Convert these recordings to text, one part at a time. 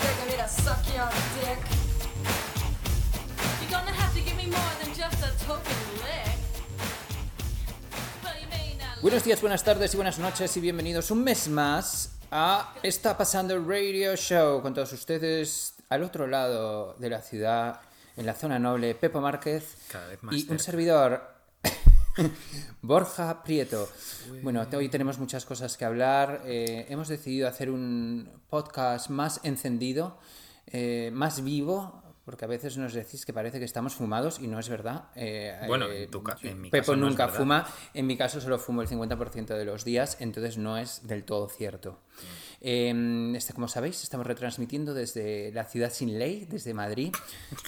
they're gonna need to suck your dick. You're gonna have to give me more than just a token lick. Well, you may not Buenos días, buenas tardes y buenas noches y bienvenidos un mes más a Está pasando el Radio Show con todos ustedes al otro lado de la ciudad, en la zona noble, Pepo Márquez Cada vez más y un servidor, Borja Prieto. Bueno, hoy tenemos muchas cosas que hablar. eh, hemos decidido hacer un podcast más encendido, eh, más vivo. Porque a veces nos decís que parece que estamos fumados y no es verdad. Eh, Bueno, eh, en tu ca- en mi Pepo caso nunca fuma. En mi caso solo fumo el 50% de los días, entonces no es del todo cierto. Eh, este, como sabéis, estamos retransmitiendo desde la ciudad sin ley, desde Madrid,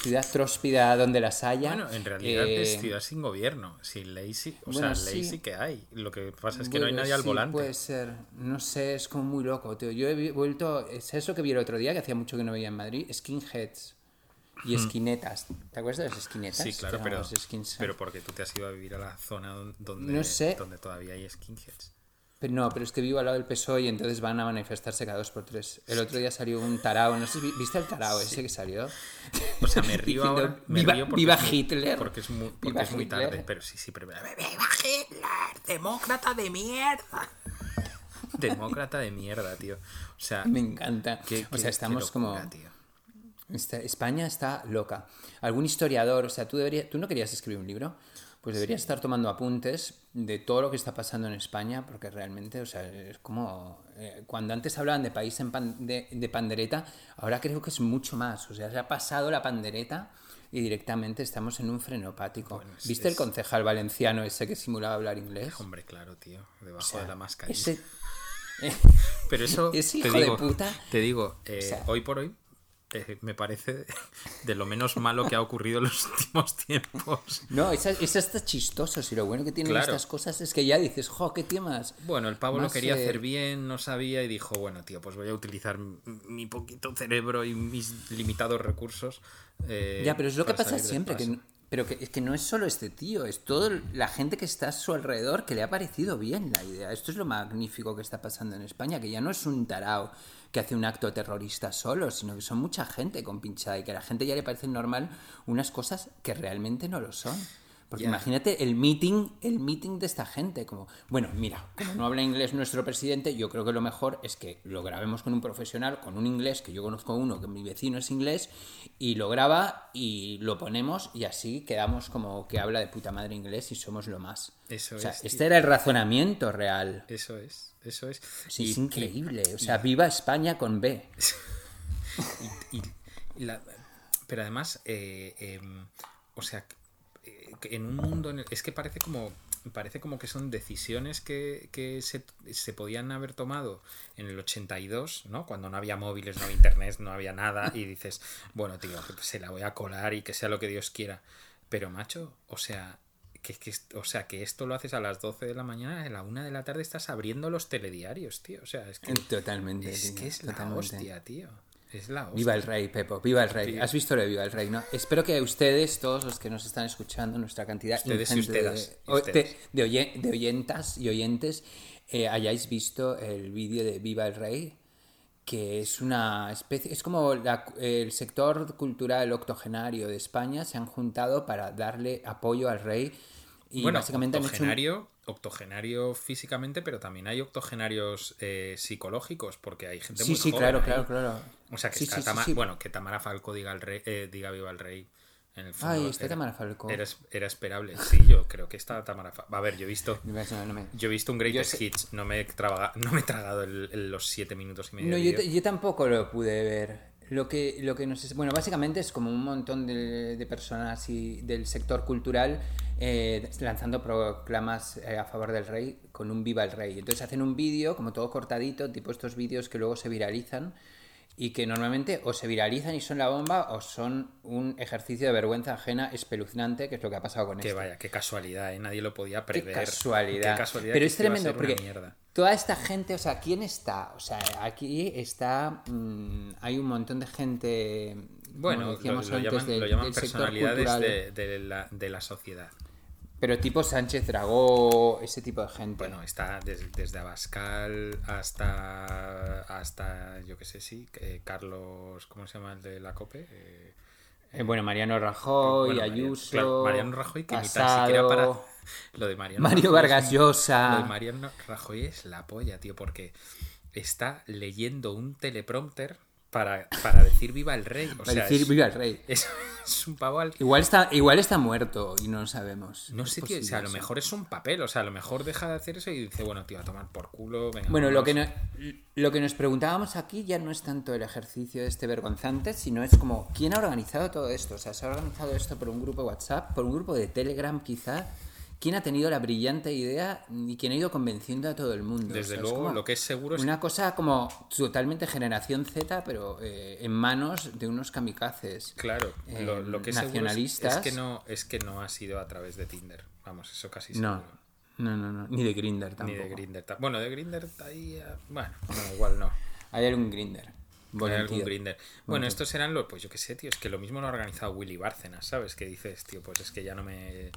ciudad tróspida donde las haya. Bueno, en realidad Eh, es ciudad sin gobierno, sin ley sí, o bueno, sea, ley sí. sí que hay. Lo que pasa es que no hay nadie al sí, volante. Puede ser, no sé, es como muy loco, tío. Yo he vuelto, es eso que vi el otro día, que hacía mucho que no veía en Madrid, skinheads y esquinetas. ¿Te acuerdas de las esquinetas? Sí, claro, pero, pero porque tú te has ido a vivir a la zona don- donde, No sé. donde todavía hay skinheads. Pero no, pero es que vivo al lado del PSOE y entonces van a manifestarse cada dos por tres. El otro día salió un tarao, no sé viste el tarao ese que salió. O sea, me río Diciendo, ahora. Me "Viva- río porque viva es muy- Hitler". Porque es muy, porque Viva es muy Hitler. tarde. Pero sí, sí, pero. ¡Viva Hitler! ¡Demócrata de mierda! Demócrata de mierda, tío. O sea, Me encanta. qué- o qué- sea, estamos qué como... tío. España está loca. Algún historiador, o sea, tú, deberías, tú no querías escribir un libro, pues deberías estar tomando apuntes de todo lo que está pasando en España, porque realmente, o sea, es como... eh, cuando antes hablaban de país en pan- de, de pandereta, ahora creo que es mucho más. O sea, se ha pasado la pandereta y directamente estamos en un frenopático. Bueno, es- ¿Viste el concejal valenciano ese que simulaba hablar inglés? Hombre, claro, tío. Debajo O sea, de la mascarilla. ese... Pero eso, Ese te hijo de digo, puta. te digo, eh, sea- hoy por hoy eh, me parece de lo menos malo que ha ocurrido en los últimos tiempos. No, esa, esa está chistoso. Si lo bueno que tienen Claro. estas cosas es que ya dices, jo, qué tío más. Bueno, el pavo lo quería eh, hacer bien, no sabía y dijo, bueno, tío, pues voy a utilizar mi poquito cerebro y mis limitados recursos. eh, Ya, pero es lo que pasa siempre, que, pero que, es que no es solo este tío, es toda la gente que está a su alrededor que le ha parecido bien la idea. Esto es lo magnífico que está pasando en España, que ya no es un tarao que hace un acto terrorista solo, sino que son mucha gente con pinchada y que a la gente ya le parecen normal unas cosas que realmente no lo son. Porque imagínate el meeting, el meeting de esta gente, como, bueno, mira, como no habla inglés nuestro presidente, yo creo que lo mejor es que lo grabemos con un profesional, con un inglés, que yo conozco uno, que mi vecino es inglés, y lo graba y lo ponemos y así quedamos como que habla de puta madre inglés y somos lo más. Eso o sea, es, tío. este era el razonamiento real. Eso es, eso es. Sí, Y- es increíble. O sea, viva España con B. la- pero además, eh, em, o sea, eh, en un mundo en el- es que parece como parece como que son decisiones que, que se, se podían haber tomado en el 82, ¿no? Cuando no había móviles, no había internet, no había nada y dices, bueno, tío, se la voy a colar y que sea lo que Dios quiera. Pero macho, o sea, que, que, o sea, que esto lo haces a las 12 de la mañana, a la 1 de la tarde estás abriendo los telediarios, tío. O sea, es que Totalmente. es, tío, que es la hostia, tío. Es la hostia. Viva el rey, Pepo, viva el rey. ¿Has visto lo de Viva el rey, no? Espero que ustedes, todos los que nos están escuchando, nuestra cantidad Ustedes y ingente de, ustedes, de, de de oyentas y oyentes, eh, hayáis visto el vídeo de Viva el rey, que es una especie, es como la- el sector cultural octogenario de España se han juntado para darle apoyo al rey y bueno, básicamente han hecho un- octogenario, octogenario físicamente, pero también hay octogenarios eh, psicológicos, porque hay gente Sí, muy sí, joven claro, ahí. claro, claro. O sea, que Sí, está sí, Tama- bueno, que Tamara Falco diga el rey, eh, diga viva el rey. En el fondo Ay, está era- Tamara Falcó. Era, era esperable. Sí, yo creo que está Tamara Falcó. A ver, yo he visto. No, no me- Yo he visto un Greatest Yo Hits, no me he, traga- no me he tragado el- el- los siete minutos y medio. No, yo, tampoco lo pude ver. Lo que, lo que nos... Bueno, básicamente es como un montón de, de personas y del sector cultural eh, lanzando proclamas eh, a favor del rey con un viva el rey. Entonces hacen un vídeo como todo cortadito, tipo estos vídeos que luego se viralizan y que normalmente o se viralizan y son la bomba o son un ejercicio de vergüenza ajena espeluznante, que es lo que ha pasado con Que esto. vaya, qué casualidad, ¿eh? Nadie lo podía Qué prever. casualidad. Qué casualidad Pero que es tremendo porque mierda. toda esta gente, o sea, ¿quién está? O sea, aquí está. mm, hay un montón de gente. Bueno, lo, decíamos lo antes, llaman, del- lo llaman personalidades cultural. de, de la, de la sociedad. Pero tipo Sánchez Dragó, ese tipo de gente. Bueno, está des- desde Abascal hasta, hasta yo qué sé, sí, eh, Carlos, ¿cómo se llama el de la COPE? Eh, Eh, bueno, Mariano Rajoy, bueno, Ayuso. claro, Mariano Rajoy, que ni tan Casado, siquiera para... Lo de Mariano Mario Rajoy Vargas Llosa. Lo de Mariano Rajoy es la polla, tío, porque está leyendo un teleprompter para, para decir viva el rey. O Para sea, decir es, viva el rey. es- es un pavo al... Igual está, igual está muerto y no lo sabemos. No sé, tío, o sea, a lo mejor es un papel, o sea, a lo mejor deja de hacer eso y dice, bueno, tío, a tomar por culo, venga. Bueno, lo que, no- lo que nos preguntábamos aquí ya no es tanto el ejercicio este vergonzante, sino es como, ¿quién ha organizado todo esto? O sea, ¿se ha organizado esto por un grupo de WhatsApp, por un grupo de Telegram quizá? ¿Quién ha tenido la brillante idea y quién ha ido convenciendo a todo el mundo? Desde O sea, es luego, lo que es seguro es Una cosa como totalmente generación Z, pero eh, en manos de unos kamikazes. Claro, eh, lo, lo que es seguro es- nacionalistas. es, que no, es que no ha sido a través de Tinder. Vamos, eso casi No, seguro. no, no, no. Ni de Grinder Ni tampoco. de Grinder. Bueno, de Grinder ahí. eh, Bueno, no, igual no. Hay algún Grinder. Hay algún Grindr. Bueno, estos serán los, pues yo qué sé, tío, es que lo mismo lo ha organizado Willy Bárcenas, ¿sabes? Que dices, tío, pues es que ya no me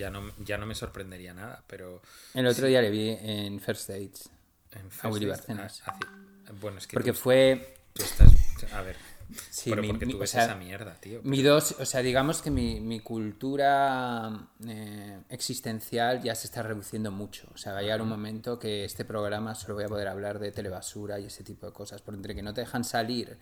ya no, ya no me sorprendería nada, pero El otro día le vi en First Dates. en A Willy Bárcenas. ah, bueno, es que Porque tú, fue tú estás a ver, Sí, pero mi- porque mi- tú o ves sea, esa mierda, tío. Mi dos, o sea, digamos que mi, mi cultura eh, existencial ya se está reduciendo mucho. O sea, va a llegar un momento que este programa solo voy a poder hablar de telebasura y ese tipo de cosas. Por entre que no te dejan salir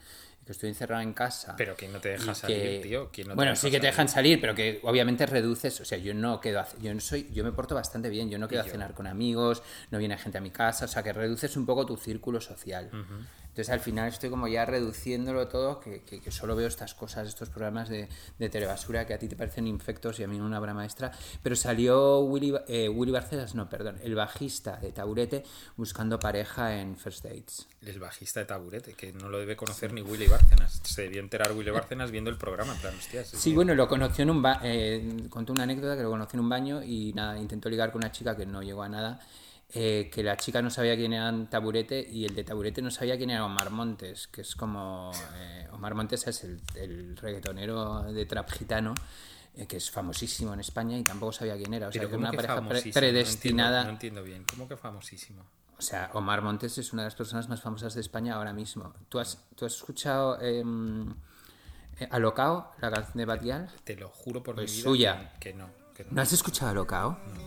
estoy encerrado en casa. Pero ¿quién no te deja salir, que- tío? ¿Quién no te bueno, sí que te dejan salir, pero que obviamente reduces. O sea, yo no quedo. a- Yo no soy. Yo me porto bastante bien. Yo no quedo a yo. cenar con amigos. No viene gente a mi casa. O sea, que reduces un poco tu círculo social. Entonces al final estoy como ya reduciéndolo todo, que, que- que solo veo estas cosas, estos programas de, de telebasura que a ti te parecen infectos y a mí una obra maestra. Pero salió Willy, eh, Willy Barcenas, no, perdón, el bajista de Taburete buscando pareja en First Dates. El bajista de taburete, que no lo debe conocer ni Willy Bárcenas. Se debió enterar Willy Bárcenas viendo el programa, en plan, hostias. Sí, bueno, lo conoció en un baño, contó una anécdota que lo conoció en un baño y nada, intentó ligar con una chica que no llegó a nada, eh, que la chica no sabía quién era Taburete y el de Taburete no sabía quién era Omar Montes, que es como... eh, Omar Montes es el, el reggaetonero de trap gitano, eh, que es famosísimo en España y tampoco sabía quién era, o sea, que ¿cómo una que pareja pre- predestinada... No entiendo, no entiendo bien. ¿Cómo que famosísimo? O sea, Omar Montes es una de las personas más famosas de España ahora mismo. ¿Tú has, tú has escuchado em, eh, Alocao, la canción de Batial? Te lo juro por Pues mi vida suya. Que, no. que no. ¿No has escuchado Alocao? Dios,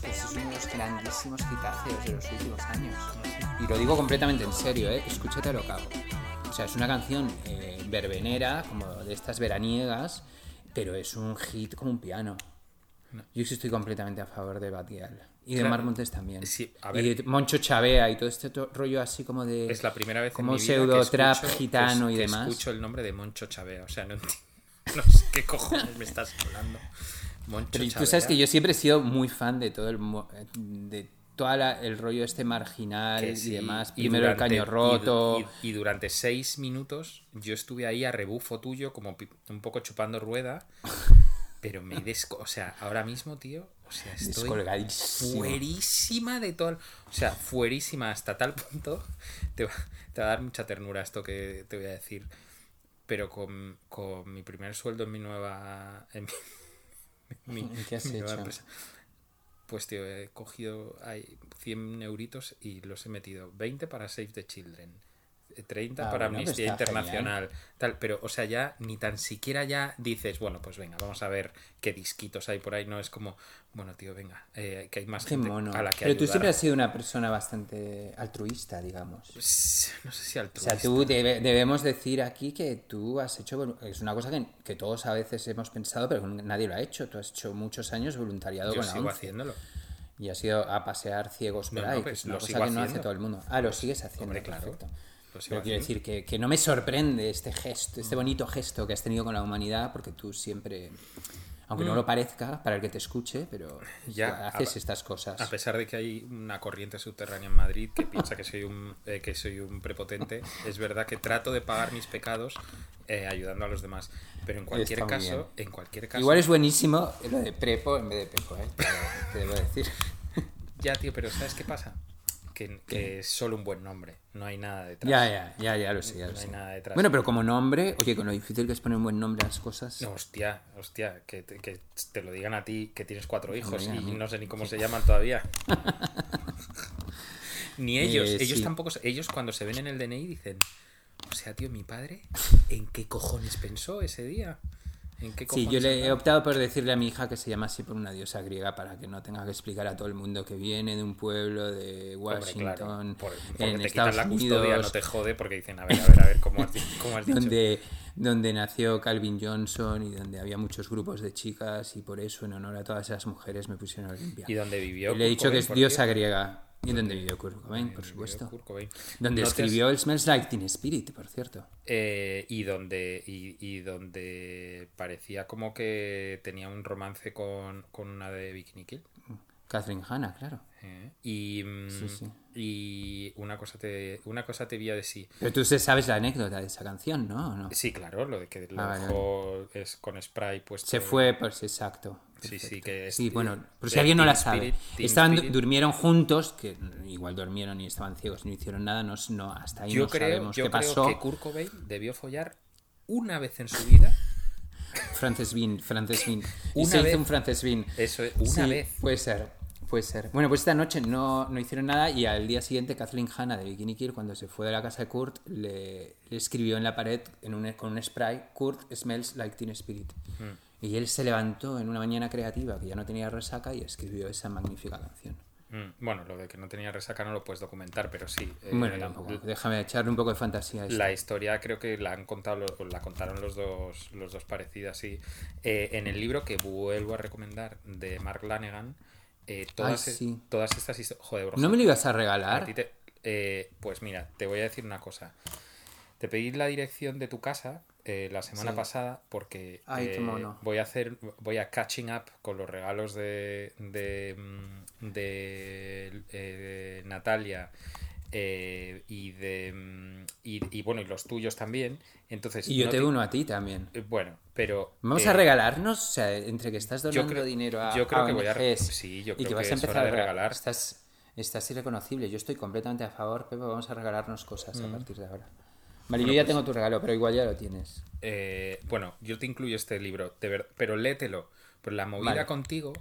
pues es uno de los grandísimos hitazos de los últimos años. Y lo digo completamente en serio, ¿eh? Escúchate Alocao. O sea, es una canción eh, verbenera, como de estas veraniegas, pero es un hit como un piano. Yo sí estoy completamente a favor de Batial. Y de Claro. Mar Montes también. Sí, a y ver. de Moncho Chavea y todo este rollo así como de... Es la primera vez como en mi vida pseudo que trap escucho- gitano que- y que demás. escucho el nombre de Moncho Chavea. O sea, no, no sé qué cojones me estás hablando. Moncho Pero tú sabes que yo siempre he sido muy fan de todo el de todo el rollo este marginal y demás. y Primero el durante- caño y- roto. Y, y durante seis minutos yo estuve ahí a rebufo tuyo, como un poco chupando rueda. Pero me desco... O sea, ahora mismo, tío, o sea, estoy fuerísima de todo. el- O sea, fuerísima hasta tal punto. Te va, te va a dar mucha ternura esto que te voy a decir. Pero con, con mi primer sueldo en mi nueva. En mi, en mi- ¿Y qué has mi hecho? empresa, Pues, tío, he cogido hay 100 euritos y los he metido 20 para Save the Children, 30 Ah, para bueno, Amnistía Internacional. Tal, pero, o sea, ya ni tan siquiera ya dices, bueno, pues venga, vamos a ver qué disquitos hay por ahí. No es como, bueno, tío, venga, eh, que hay más Qué gente mono. a la que Pero tú ayudar. siempre has sido una persona bastante altruista, digamos. Pues, no sé si O altruista. sea, tú debe- debemos decir aquí que tú has hecho, es una cosa que, que todos a veces hemos pensado, pero que nadie lo ha hecho. Tú has hecho muchos años voluntariado Yo con la sigo ONCE. haciéndolo. Y has ido a pasear ciegos por No, ahí, no, que pues es una cosa que no hace haciendo. todo el mundo. Ah, lo sigues haciendo, hombre, claro. perfecto. Pero quiero haciendo. decir que, que no me sorprende este gesto, este bonito gesto que has tenido con la humanidad, porque tú siempre, aunque no lo parezca para el que te escuche, pero Mm. Ya, haces a- estas cosas. A pesar de que hay una corriente subterránea en Madrid que piensa que soy un, eh, que soy un prepotente, es verdad que trato de pagar mis pecados eh, ayudando a los demás. Pero en cualquier caso, en cualquier caso. Igual es buenísimo lo de prepo en vez de pepo, ¿eh? Te, te debo decir. Ya, tío, pero ¿sabes qué pasa? Que, que es solo un buen nombre, no hay nada detrás. Ya, ya, ya, ya lo sé, ya lo No hay sé. nada detrás. Bueno, pero como nombre, oye, con lo difícil que es poner un buen nombre a las cosas. No, hostia, hostia, que te, que te lo digan a ti, que tienes cuatro hijos y no sé ni cómo se llaman todavía. ni ellos, Eh, ellos sí. tampoco, ellos cuando se ven en el DNI dicen, o sea, tío, mi padre, ¿en qué cojones pensó ese día? ¿En qué Sí, yo le he andaba?". optado por decirle a mi hija que se llama así por una diosa griega para que no tenga que explicar a todo el mundo que viene de un pueblo de Washington, claro, por- en te Estados la Unidos, custodia, no te jode porque dicen, a ver, a ver, a ver, ¿cómo has, di- cómo has dicho? donde, donde nació Calvin Johnson y donde había muchos grupos de chicas y por eso en honor a todas esas mujeres me pusieron Olimpia. Y donde vivió Y le he dicho que es diosa griega. Y donde vivió Kurt Cobain, por supuesto. Kurt Cobain. Donde ¿No te has- escribió el Smells Like Teen Spirit, por cierto. Eh, y donde y, y donde parecía como que tenía un romance con, con una de Bikini Kill. Catherine Hanna, claro. ¿eh? Y, mm, Sí, sí. y una cosa te una cosa te a decir. Pero tú sabes la anécdota de esa canción, ¿no? ¿O no? Sí, claro, lo de que lo Ah, vale, dejó es con spray puesto. Se fue, pues exacto. Sí, sí, que es- Sí, bueno, por si de alguien no la sabe. Spirit, Estaban, Spirit. durmieron juntos, que igual durmieron y estaban ciegos, no hicieron nada, no, no hasta ahí Yo no creo, sabemos yo qué creo pasó. que Kurt Cobain debió follar una vez en su vida. Frances Bean, Frances Bean. Y Una se vez. hizo un Frances Bean. Eso es, una Sí, vez. Puede ser, puede ser. Bueno, pues esta noche no, no hicieron nada y al día siguiente Kathleen Hanna de Bikini Kill, cuando se fue de la casa de Kurt, le, le escribió en la pared en un- con un spray, Kurt smells like Teen Spirit. Mm. Y él se levantó en una mañana creativa que ya no tenía resaca y escribió esa magnífica canción. Mm, Bueno, lo de que no tenía resaca no lo puedes documentar, pero sí. eh, bueno, tampoco. Déjame echarle un poco de fantasía a esto. La historia creo que la han contado, la contaron los dos, los dos parecidas, sí. Eh, en el libro que vuelvo a recomendar de Mark Lanegan, eh, todas, Ay, sí. todas estas historias. Joder, bro, ¿No me lo ibas a regalar? te- eh, pues mira, te voy a decir una cosa. Te pedí la dirección de tu casa eh, la semana Sí. pasada porque Ay, qué mono. voy a hacer, voy a catching up con los regalos de, de, mm, de, Natalia eh, y de mm, y, y, bueno y los tuyos también. Entonces Y yo no te uno a ti también. eh, bueno, pero Vamos eh, a regalarnos, o sea, entre que estás donando creo- dinero a, yo creo a que voy a- sí, yo y creo que vas que a empezar a regalar. Estás, estás irreconocible. Yo estoy completamente a favor, Pepe. Vamos a regalarnos cosas a partir de ahora. Vale, yo ya tengo tu regalo, pero igual ya lo tienes. Eh, bueno, yo te incluyo este libro, de ver- pero léetelo. Pero la movida Vale. contigo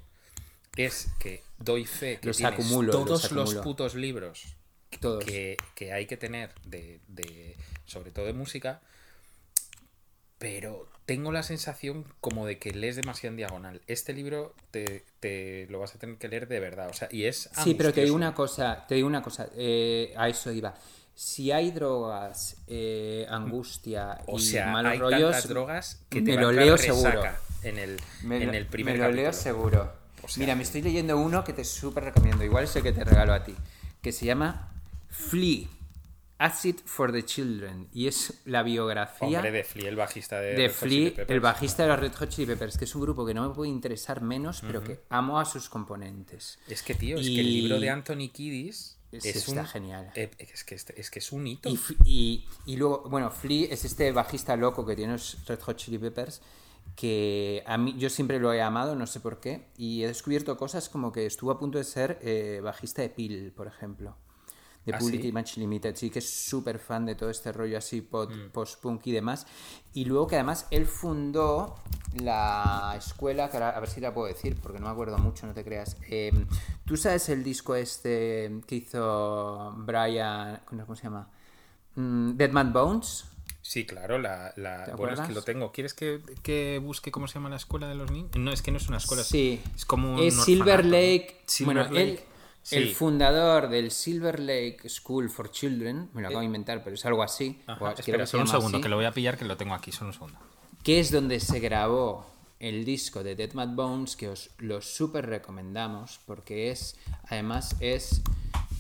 es que doy fe que Los tienes acumulo, los todos los, acumulo. putos libros Todos. que, que hay que tener de, de- sobre todo de música, pero tengo la sensación como de que lees demasiado en diagonal. Este libro te, te lo vas a tener que leer de verdad, o sea, y es Sí, pero te digo angustioso. una cosa, te digo una cosa, eh, a eso iba. Si hay drogas, eh, angustia O y sea, malos hay rollos, tantas drogas que te me lo leo seguro. en el, Me en el primer me lo leo seguro. O sea, Mira, me estoy leyendo uno que te súper recomiendo. Igual es el que te regalo a ti. Que se llama Flea. Acid for the Children. Y es la biografía Hombre, de Flea, el bajista de, de Flea, el bajista de los Red Hot Chili Peppers, que es un grupo que no me puede interesar menos, pero que amo a sus componentes. Es que, tío, es que el libro de Anthony Kiddis Es- es, está un- genial. eh, es, que, este- es que es un hito. Y, f- y- y luego, bueno, Flea es este bajista loco que tiene los Red Hot Chili Peppers que a mí yo siempre lo he amado, no sé por qué, y he descubierto cosas como que estuvo a punto de ser eh, bajista de Peel, por ejemplo, de ¿Ah, Public sí? Image Limited, sí que es súper fan de todo este rollo así Mm. post-punk y demás, y luego que además él fundó la escuela, que ahora a ver si la puedo decir, porque no me acuerdo mucho, no te creas. Eh, ¿Tú sabes el disco este que hizo Brian, ¿cómo se llama? Mm, Dead Man Bones. Sí, claro, la, la- ¿Te bueno, es que lo tengo. ¿Quieres que, que busque cómo se llama la escuela de los niños? No, es que no es una escuela. es- Sí. Es como un Es Silver. Lake. Silver bueno, él, El fundador del Silver Lake School for Children, me lo acabo de inventar, pero es algo así. Ajá, espera, solo un segundo, así, que lo voy a pillar, que lo tengo aquí, solo un segundo. que es donde se grabó el disco de Dead Mad Bones, que os lo súper recomendamos, porque es, además es,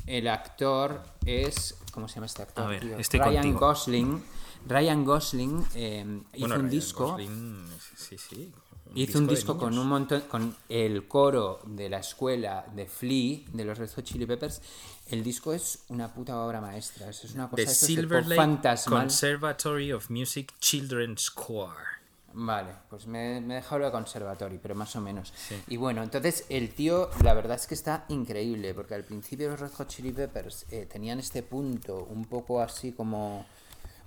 el actor es, ¿cómo se llama este actor? A ver, estoy Ryan contigo. Gosling. Ryan Gosling eh, hizo Bueno, un Ryan disco Gosling, sí, sí. Hizo un disco con un montón, con el coro de la escuela de Flea, de los Red Hot Chili Peppers. El disco es una puta obra maestra. Es una cosa The Silver Lake fantasmal. Conservatory of Music Children's Choir. Vale, pues me, me he dejado lo de conservatorio, pero más o menos. Y bueno, entonces el tío, la verdad es que está increíble, porque al principio los Red Hot Chili Peppers eh, tenían este punto un poco así como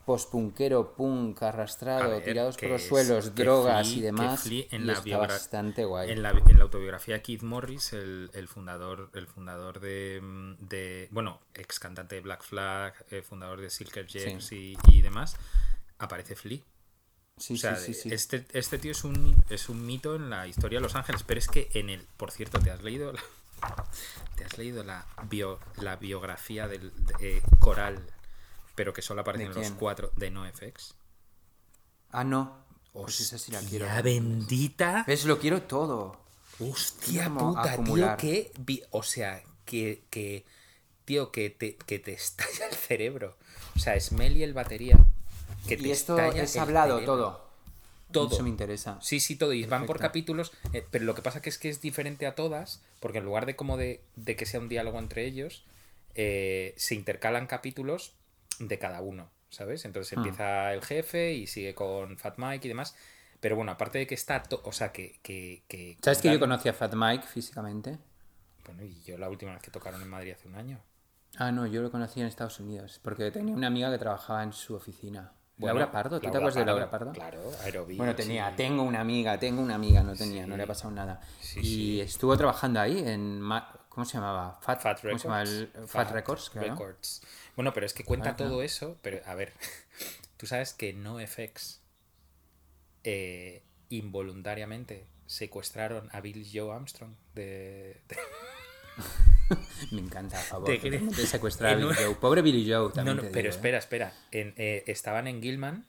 pospunquero, punk, arrastrado, ver, tirados por los suelos, drogas Flea- y demás. En la está bastante guay. En la, en la autobiografía de Keith Morris, el, el fundador, el fundador de, mm, de- bueno, ex cantante de Black Flag, eh, fundador de Silker Jacks y, y demás, aparece Flea. Sí, O sea, sí, sí, sí. Este, este tío es un, es un mito en la historia de Los Ángeles, pero es que en el, por cierto, ¿te has leído la, te has leído la, bio, la biografía del de, eh, coral, pero que solo aparece ¿De en los cuatro de NoFX? Ah, no. Pues esa sí la quiero. ¡Hostia bendita! ¿Ves? Lo quiero todo. Hostia Como puta, acumular. tío, que o sea, que, que tío, que te, que te estalla el cerebro. O sea, Smelly el batería. Que te Y esto es hablado cerebro. todo. Todo. Eso me interesa. Sí, sí, todo. Y van por capítulos. eh, pero lo que pasa que es que es diferente a todas. Porque en lugar de como de, de que sea un diálogo entre ellos, eh, se intercalan capítulos de cada uno. ¿Sabes? Entonces Ah. empieza el jefe y sigue con Fat Mike y demás. Pero bueno, aparte de que está. o sea, que. que, que ¿Sabes que yo conocí a Fat Mike físicamente? Bueno, y yo la última vez que tocaron en Madrid hace un año. Ah, no, yo lo conocí en Estados Unidos. Porque tenía una amiga que trabajaba en su oficina. Bueno, Laura Pardo, ¿tú te acuerdas de Laura Pardo? Claro, Aerobeats Bueno, tenía, tengo una amiga, tengo una amiga, no tenía, no le ha pasado nada. Sí, y estuvo trabajando ahí en, ¿cómo se llamaba? Fat, Fat ¿cómo se llama? El- Fat, Records. Records. Bueno, pero es que cuenta todo eso, pero a ver, tú sabes que NoFX eh, involuntariamente secuestraron a Bill Joe Armstrong de, de- Me encanta, a favor. ¿Te secuestrar a un- Joe. Pobre Billy Joe No, también. no, te pero ¿eh? espera, espera. En, eh, estaban en Gilman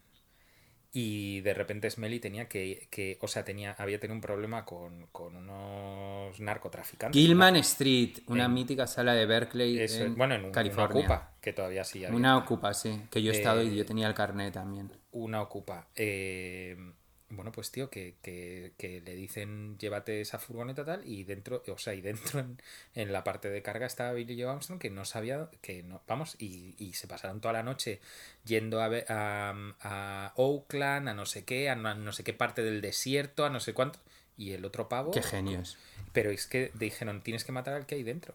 y de repente Smelly tenía que, que o sea, tenía, había tenido un problema con, con unos narcotraficantes. Gilman Street, una En- mítica sala de Berkeley Eso, en bueno, en un- California. una ocupa, que todavía sí había. Una ocupa, sí. Que yo he estado y Eh, yo tenía el carnet también. una ocupa. Eh, bueno, pues tío, que, que- que le dicen llévate esa furgoneta tal y dentro, o sea, y dentro en, en la parte de carga estaba Billy Joe Armstrong que no sabía, que no, vamos, y, y se pasaron toda la noche yendo a, ver- a, a Oakland, a no sé qué, a no, no sé qué parte del desierto, a no sé cuánto, y el otro pavo, Qué genios. pero es que dijeron, tienes que matar al que hay dentro.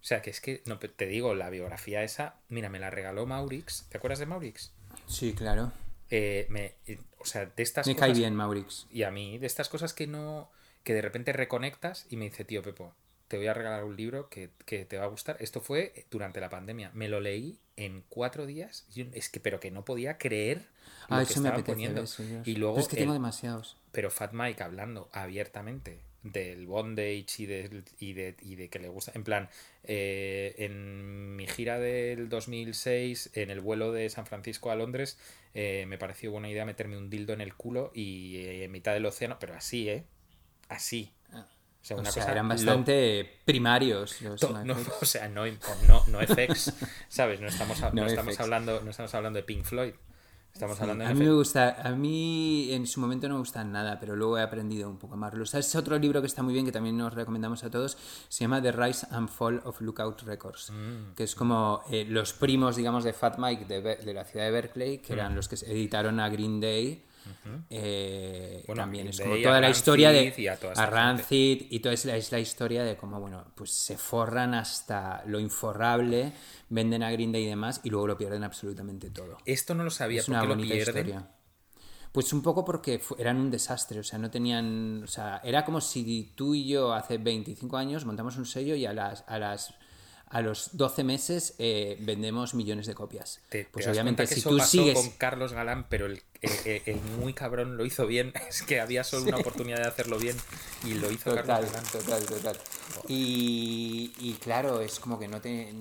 O sea, que es que, no, te digo, la biografía esa, mira, me la regaló Maurix, ¿te acuerdas de Maurix? Sí, claro. Eh, me, eh, o sea, de estas Me cosas. cae bien, Maurix. Y a mí, de estas cosas que no. que de repente reconectas y me dice, tío Pepo, te voy a regalar un libro que, que te va a gustar. Esto fue durante la pandemia. Me lo leí en cuatro días. Yo- es que, pero que no podía creer lo Ah, que eso me apetece. poniendo. Y luego. Pero es que el- tengo demasiados. pero Fat Mike hablando abiertamente del bondage y de, y de, y de que le gusta. En plan, eh, en gira del 2006, en el vuelo de San Francisco a Londres, eh, me pareció buena idea meterme un dildo en el culo y eh, en mitad del océano, pero así, ¿eh? Así. O sea, O una sea, cosa eran lo- bastante primarios los no, o sea, no, no, no FX, ¿sabes? No estamos, no No estamos hablando, no estamos hablando de Pink Floyd. Estamos Sí, hablando de a mí me gusta, a mí en su momento no me gustan nada, pero luego he aprendido un poco más. Es otro libro que está muy bien, que también nos recomendamos a todos, se llama The Rise and Fall of Lookout Records, Mm. que es como eh, los primos, digamos, de Fat Mike de, de la ciudad de Berkeley, que Mm. eran los que editaron a Green Day. Eh, Bueno, también es como toda la historia de y a a. Rancid y toda es la, es la historia de cómo bueno pues se forran hasta lo inforrable venden a Green Day y demás y luego lo pierden absolutamente todo Esto no lo sabía, es ¿por una lo bonita pierden? historia. Pues un poco porque eran un desastre, o sea, no tenían, o sea, era como si tú y yo hace 25 años montamos un sello y a las a las a los 12 meses eh, vendemos millones de copias. Te, pues das obviamente cuenta que si eso tú pasó sigues... con Carlos Galán, pero el, el- el- el muy cabrón lo hizo bien. Es que había solo una oportunidad de hacerlo bien y lo hizo Total, Carlos total, total. Y, y claro, es como que no te,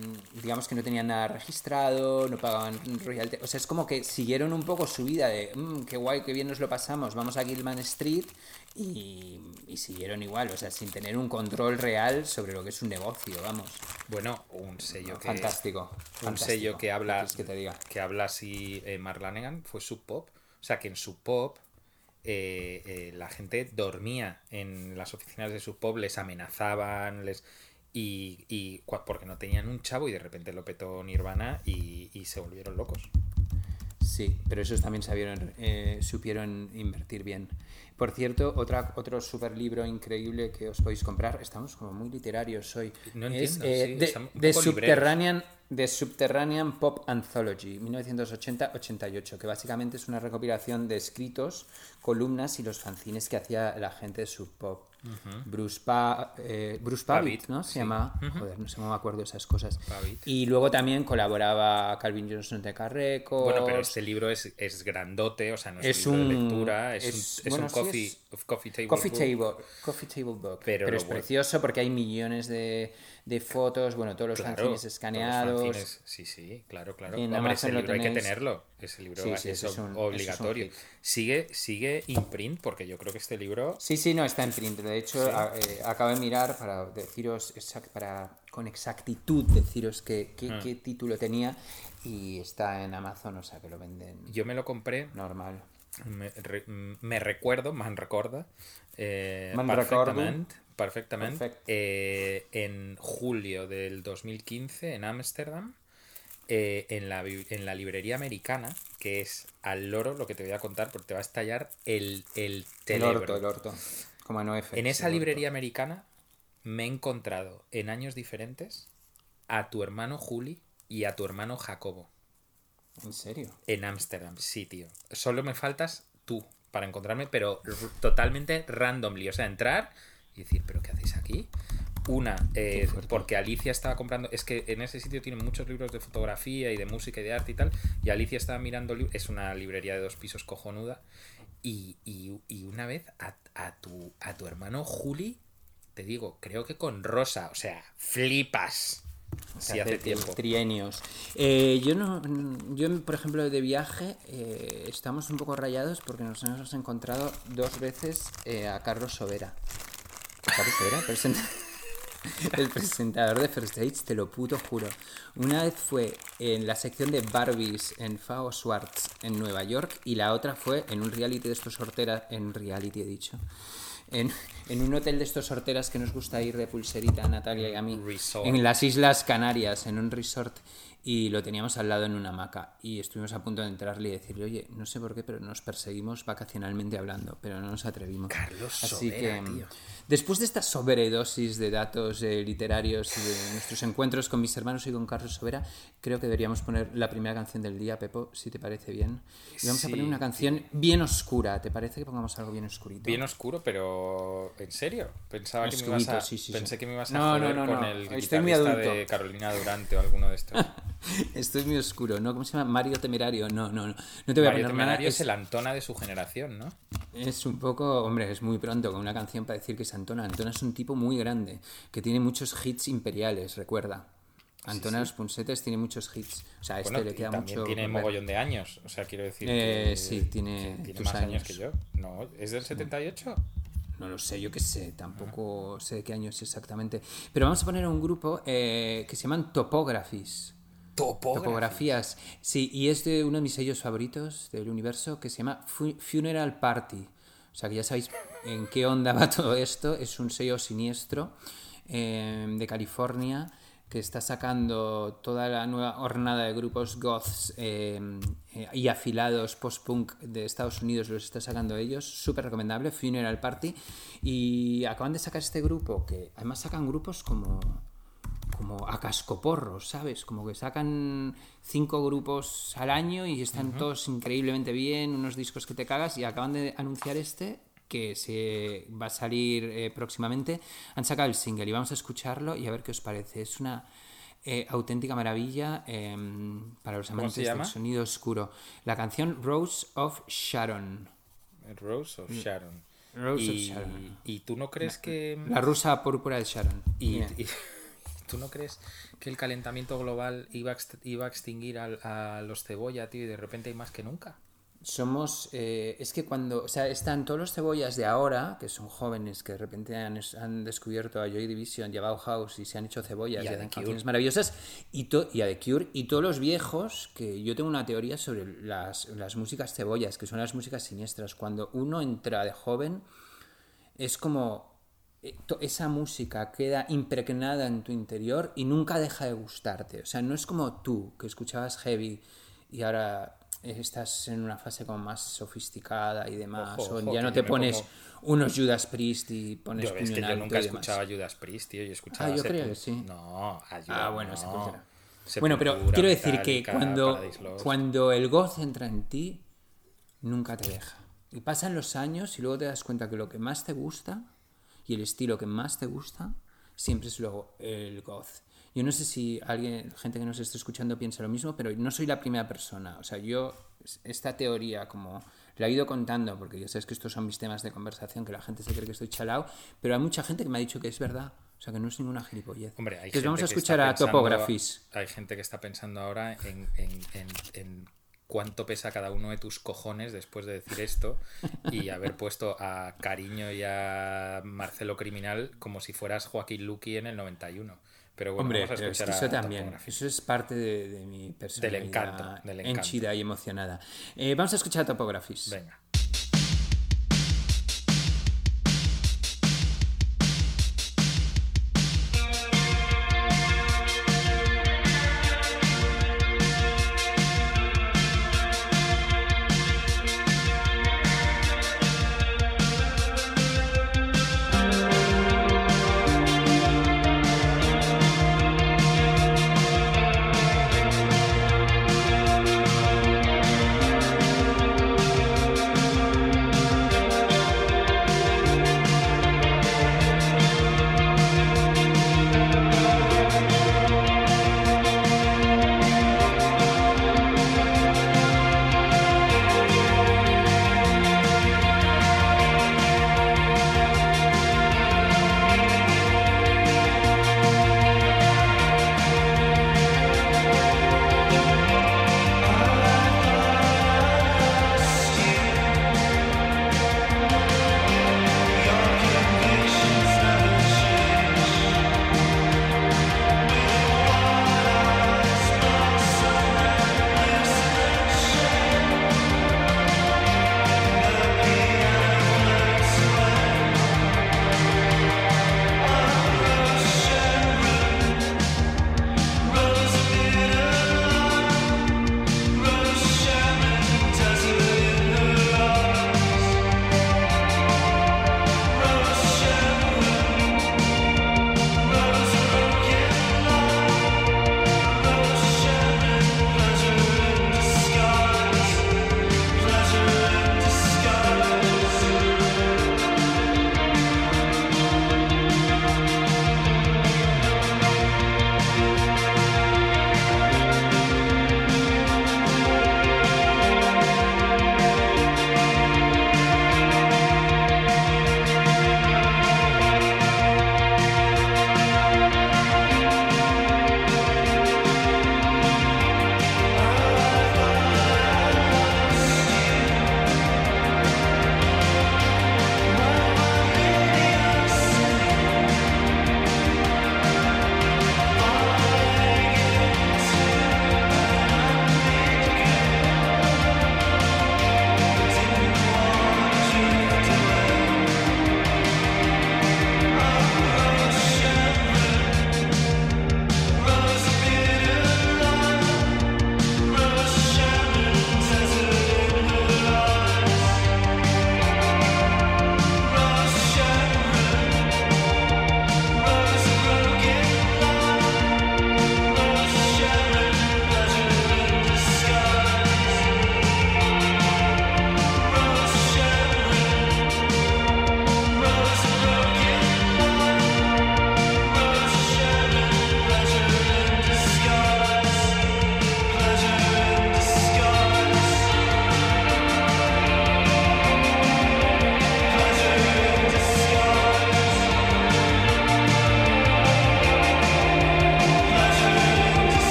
digamos que no tenían nada registrado, no pagaban royalty. O sea, es como que siguieron un poco su vida de "Mm, qué guay, qué bien nos lo pasamos, vamos a Gilman Street y, y siguieron igual, o sea, sin tener un control real sobre lo que es un negocio, vamos. Bueno, un sello que Fantástico. un fantástico. sello que ¿Qué habla que te diga. que habla así eh, Mark Lanegan fue Sub Pop o sea que en Sub Pop eh, eh, la gente dormía en las oficinas de Sub Pop les amenazaban les y, y porque no tenían un chavo y de repente lo petó Nirvana y, y se volvieron locos Sí, pero esos también sabieron, eh, supieron invertir bien. Por cierto, otra, otro super libro increíble que os podéis comprar, estamos como muy literarios hoy, No es entiendo, eh, sí, de, Subterranean, de Subterranean Pop Anthology, 1980-88, que básicamente es una recopilación de escritos, columnas y los fanzines que hacía la gente de Sub Pop. Bruce, Pa- eh, Bruce Pavitt, Pavitt, ¿no? Se sí. llama. Joder, no sé me acuerdo de esas cosas. Pavitt. Y luego también colaboraba Calvin Johnson de Carreco. bueno pero este libro es, es grandote o sea no es, Es un libro de un- lectura es, es- un, es bueno, un coffee, table Coffee book. Table, Coffee Table Book. Pero es bueno- precioso porque hay millones de, de fotos, bueno, todos los Claro, fanzines los escaneados. fanzines, sí, sí, claro, claro. Hombre, ese Amazon libro hay que tenerlo. Ese libro Sí, es, sí, un- un obligatorio. sigue, sigue imprint, porque yo creo que este libro. Sí, sí, no, está en print. De hecho, Sí. a- eh, acabo de mirar para deciros, exact- para con exactitud deciros qué, qué, Ah. qué título tenía y está en Amazon, o sea que lo venden Yo me lo compré, normal. me, re- me recuerdo, man recorda, eh, perfectamente, perfectamente eh, en julio del 2015 en Ámsterdam, eh, en, la, en la librería americana, que es al loro lo que te voy a contar, porque te va a estallar el, el El orto, el orto. En esa librería americana me he encontrado en años diferentes a tu hermano Juli y a tu hermano Jacobo ¿En serio? en Ámsterdam. Sí, tío. Solo me faltas tú para encontrarme, pero totalmente randomly. O sea, entrar y decir, ¿pero qué hacéis aquí? Una, eh, porque Alicia estaba comprando. Es que en ese sitio tienen muchos libros de fotografía y de música y de arte y tal. Y Alicia estaba mirando. Es una librería de dos pisos cojonuda. Y, y- y una vez a, a tu, a tu hermano Juli, te digo, creo que con Rosa. O sea, flipas. Se Sí, hace tiempo. Trienios. Eh, yo no, yo por ejemplo de viaje eh, estamos un poco rayados porque nos hemos encontrado dos veces eh, a Carlos Sobera. Carlos Sobera, presenta- el presentador de First Dates, te lo puto juro. Una vez fue en la sección de Barbies en Fao Schwartz en Nueva York y la otra fue en un reality de estos sorteras, en reality he dicho, en, en un hotel de estos sorteras que nos gusta ir de pulserita a Natalia y a mí, Resort. en las Islas Canarias, en un resort y lo teníamos al lado en una hamaca y estuvimos a punto de entrarle y decirle, oye, no sé por qué, pero nos perseguimos vacacionalmente hablando, pero no nos atrevimos. Carlos Así Sobera, que, tío. después de esta sobredosis de datos eh, literarios y de nuestros encuentros con mis hermanos y con Carlos Sobera, creo que deberíamos poner la primera canción del día, Pepo, si te parece bien. Y vamos a poner una canción bien oscura, ¿te parece que pongamos algo bien oscurito? Bien oscuro, pero ¿en serio? Pensaba que me ibas a, sí, sí, pensé que me ibas a No, no, no, con no. el Estoy muy guitarrista adulto. de Carolina Durante o alguno de estos. Esto es muy oscuro, ¿no? ¿Cómo se llama? Mario Temerario. No, no, no. No te voy a Mario poner. Temerario es Es, el Antona de su generación, ¿no? es un poco, hombre, es muy pronto con una canción para decir que es Antona. Antona es un tipo muy grande, que tiene muchos hits imperiales, recuerda. Antona Los Punsetes tiene muchos hits. O sea, este Bueno, le y queda también mucho. tiene mogollón de años. O sea, quiero decir Eh, que sí, tiene que tiene más años. años. que yo. No, ¿es del 78? No lo sé, yo qué sé, tampoco sé de qué año es exactamente. Pero vamos a poner a un grupo eh, que se llaman Topographies. Topografía. Topografías. Sí, y es de uno de mis sellos favoritos del universo que se llama Fu- Funeral Party. O sea que ya sabéis en qué onda va todo esto. Es un sello siniestro eh, de California que está sacando toda la nueva hornada de grupos goths eh, eh, y afilados post-punk de Estados Unidos, los está sacando ellos. Súper recomendable, Funeral Party. Y acaban de sacar este grupo que además sacan grupos como como a cascoporros, ¿sabes? Como que sacan cinco grupos al año y están todos increíblemente bien, unos discos que te cagas y acaban de anunciar este que se va a salir eh, próximamente. Han sacado el single y vamos a escucharlo y a ver qué os parece. Es una eh, auténtica maravilla eh, para los ¿Cómo amantes del sonido oscuro. La canción Rose of Sharon. Rose of Sharon. Mm. Rose of y, Sharon. ¿Y tú no crees que... La rusa púrpura de Sharon. Y- ¿Tú no crees que el calentamiento global iba a, iba a extinguir a, los cebolla, tío, y de repente hay más que nunca? Somos, eh, es que cuando, o sea, están todos los cebollas de ahora, que son jóvenes que de repente han, es- han descubierto a Joy Division y a Bauhaus y se han hecho cebollas Y y, a hacen Cure. canciones maravillosas, y, to- y a The Cure, y todos los viejos, que yo tengo una teoría sobre las, las músicas cebollas, que son las músicas siniestras. Cuando uno entra de joven, es como esa música queda impregnada en tu interior y nunca deja de gustarte. O sea, no es como tú, que escuchabas heavy y ahora estás en una fase como más sofisticada y demás. Ojo, o ojo, ya que no te pones como- unos Judas Priest y pones Yo, es que yo nunca demás. escuchaba Judas Priest, tío. Yo escuchaba Ah, yo creía que sí. No, a Judas Ah, bueno, no. Sepultura. Bueno, pero quiero decir que cuando, cuando el goz entra en ti, nunca te deja. Y pasan los años y luego te das cuenta que lo que más te gusta y el estilo que más te gusta siempre es luego el goth. Yo no sé si alguien, gente que nos esté escuchando piensa lo mismo, pero no soy la primera persona. O sea, yo esta teoría como la he ido contando, porque ya sabes que estos son mis temas de conversación, que la gente se cree que estoy chalao, pero hay mucha gente que me ha dicho que es verdad. O sea, que no es ninguna gilipollez. Hombre, hay Entonces vamos a escuchar a Topographies. Hay gente que está pensando ahora en, en- en- en cuánto pesa cada uno de tus cojones después de decir esto y haber puesto a Cariño y a Marcelo Criminal como si fueras Joaquín Luqui en el 91. Pero bueno, Hombre, vamos a escuchar eso a también, eso es parte de, de mi personalidad encanto, del encanto. henchida y emocionada. Eh, vamos a escuchar Topographies. Venga.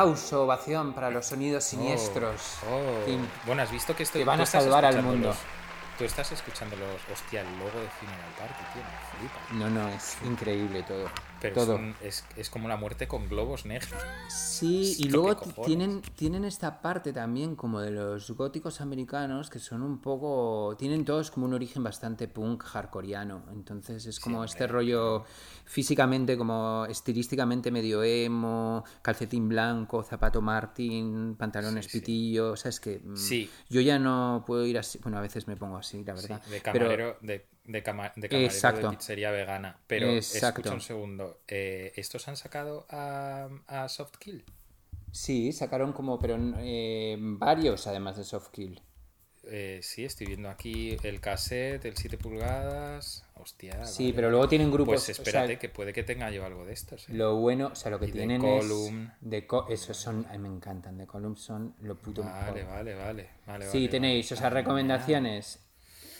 Aplauso, ovación para los sonidos siniestros. Oh. que- Bueno, has visto que estoy. que van a salvar al mundo. los- tú estás escuchando los. Hostia, el logo de Funeral Party, tío. Me flipa. No, no, es increíble todo. Pero todo. Es, un- es, es como la muerte con globos negros. Sí, y ¿Esto luego tienen, tienen esta parte también como de los góticos americanos que son un poco... Tienen todos como un origen bastante punk hardcoreano. Entonces es como este rollo físicamente, como estilísticamente medio emo, calcetín blanco, zapato Martin, pantalones Sí, sí. pitillo. O sea, es que mm, Sí. yo ya no puedo ir así. Bueno, a veces me pongo así, la verdad. de Pero- camarero, de, de, cama- de camarero Exacto. de pizzería vegana. Pero Exacto. escucha un segundo. eh, ¿Estos han sacado a, a Softkill? Sí, sacaron como, pero eh, varios además de Softkill. Eh, sí, estoy viendo aquí el cassette, el 7 pulgadas. Hostia. Sí, vale. pero luego tienen grupos... Pues o sea, espérate, que puede que tenga yo algo de estos. eh. Lo bueno, o sea, lo que Y de tienen Column. es... De co- esos son... Ay, me encantan. De Column son lo puto Vale, mejor. vale, vale. vale Sí, vale, tenéis, o sea, recomendaciones.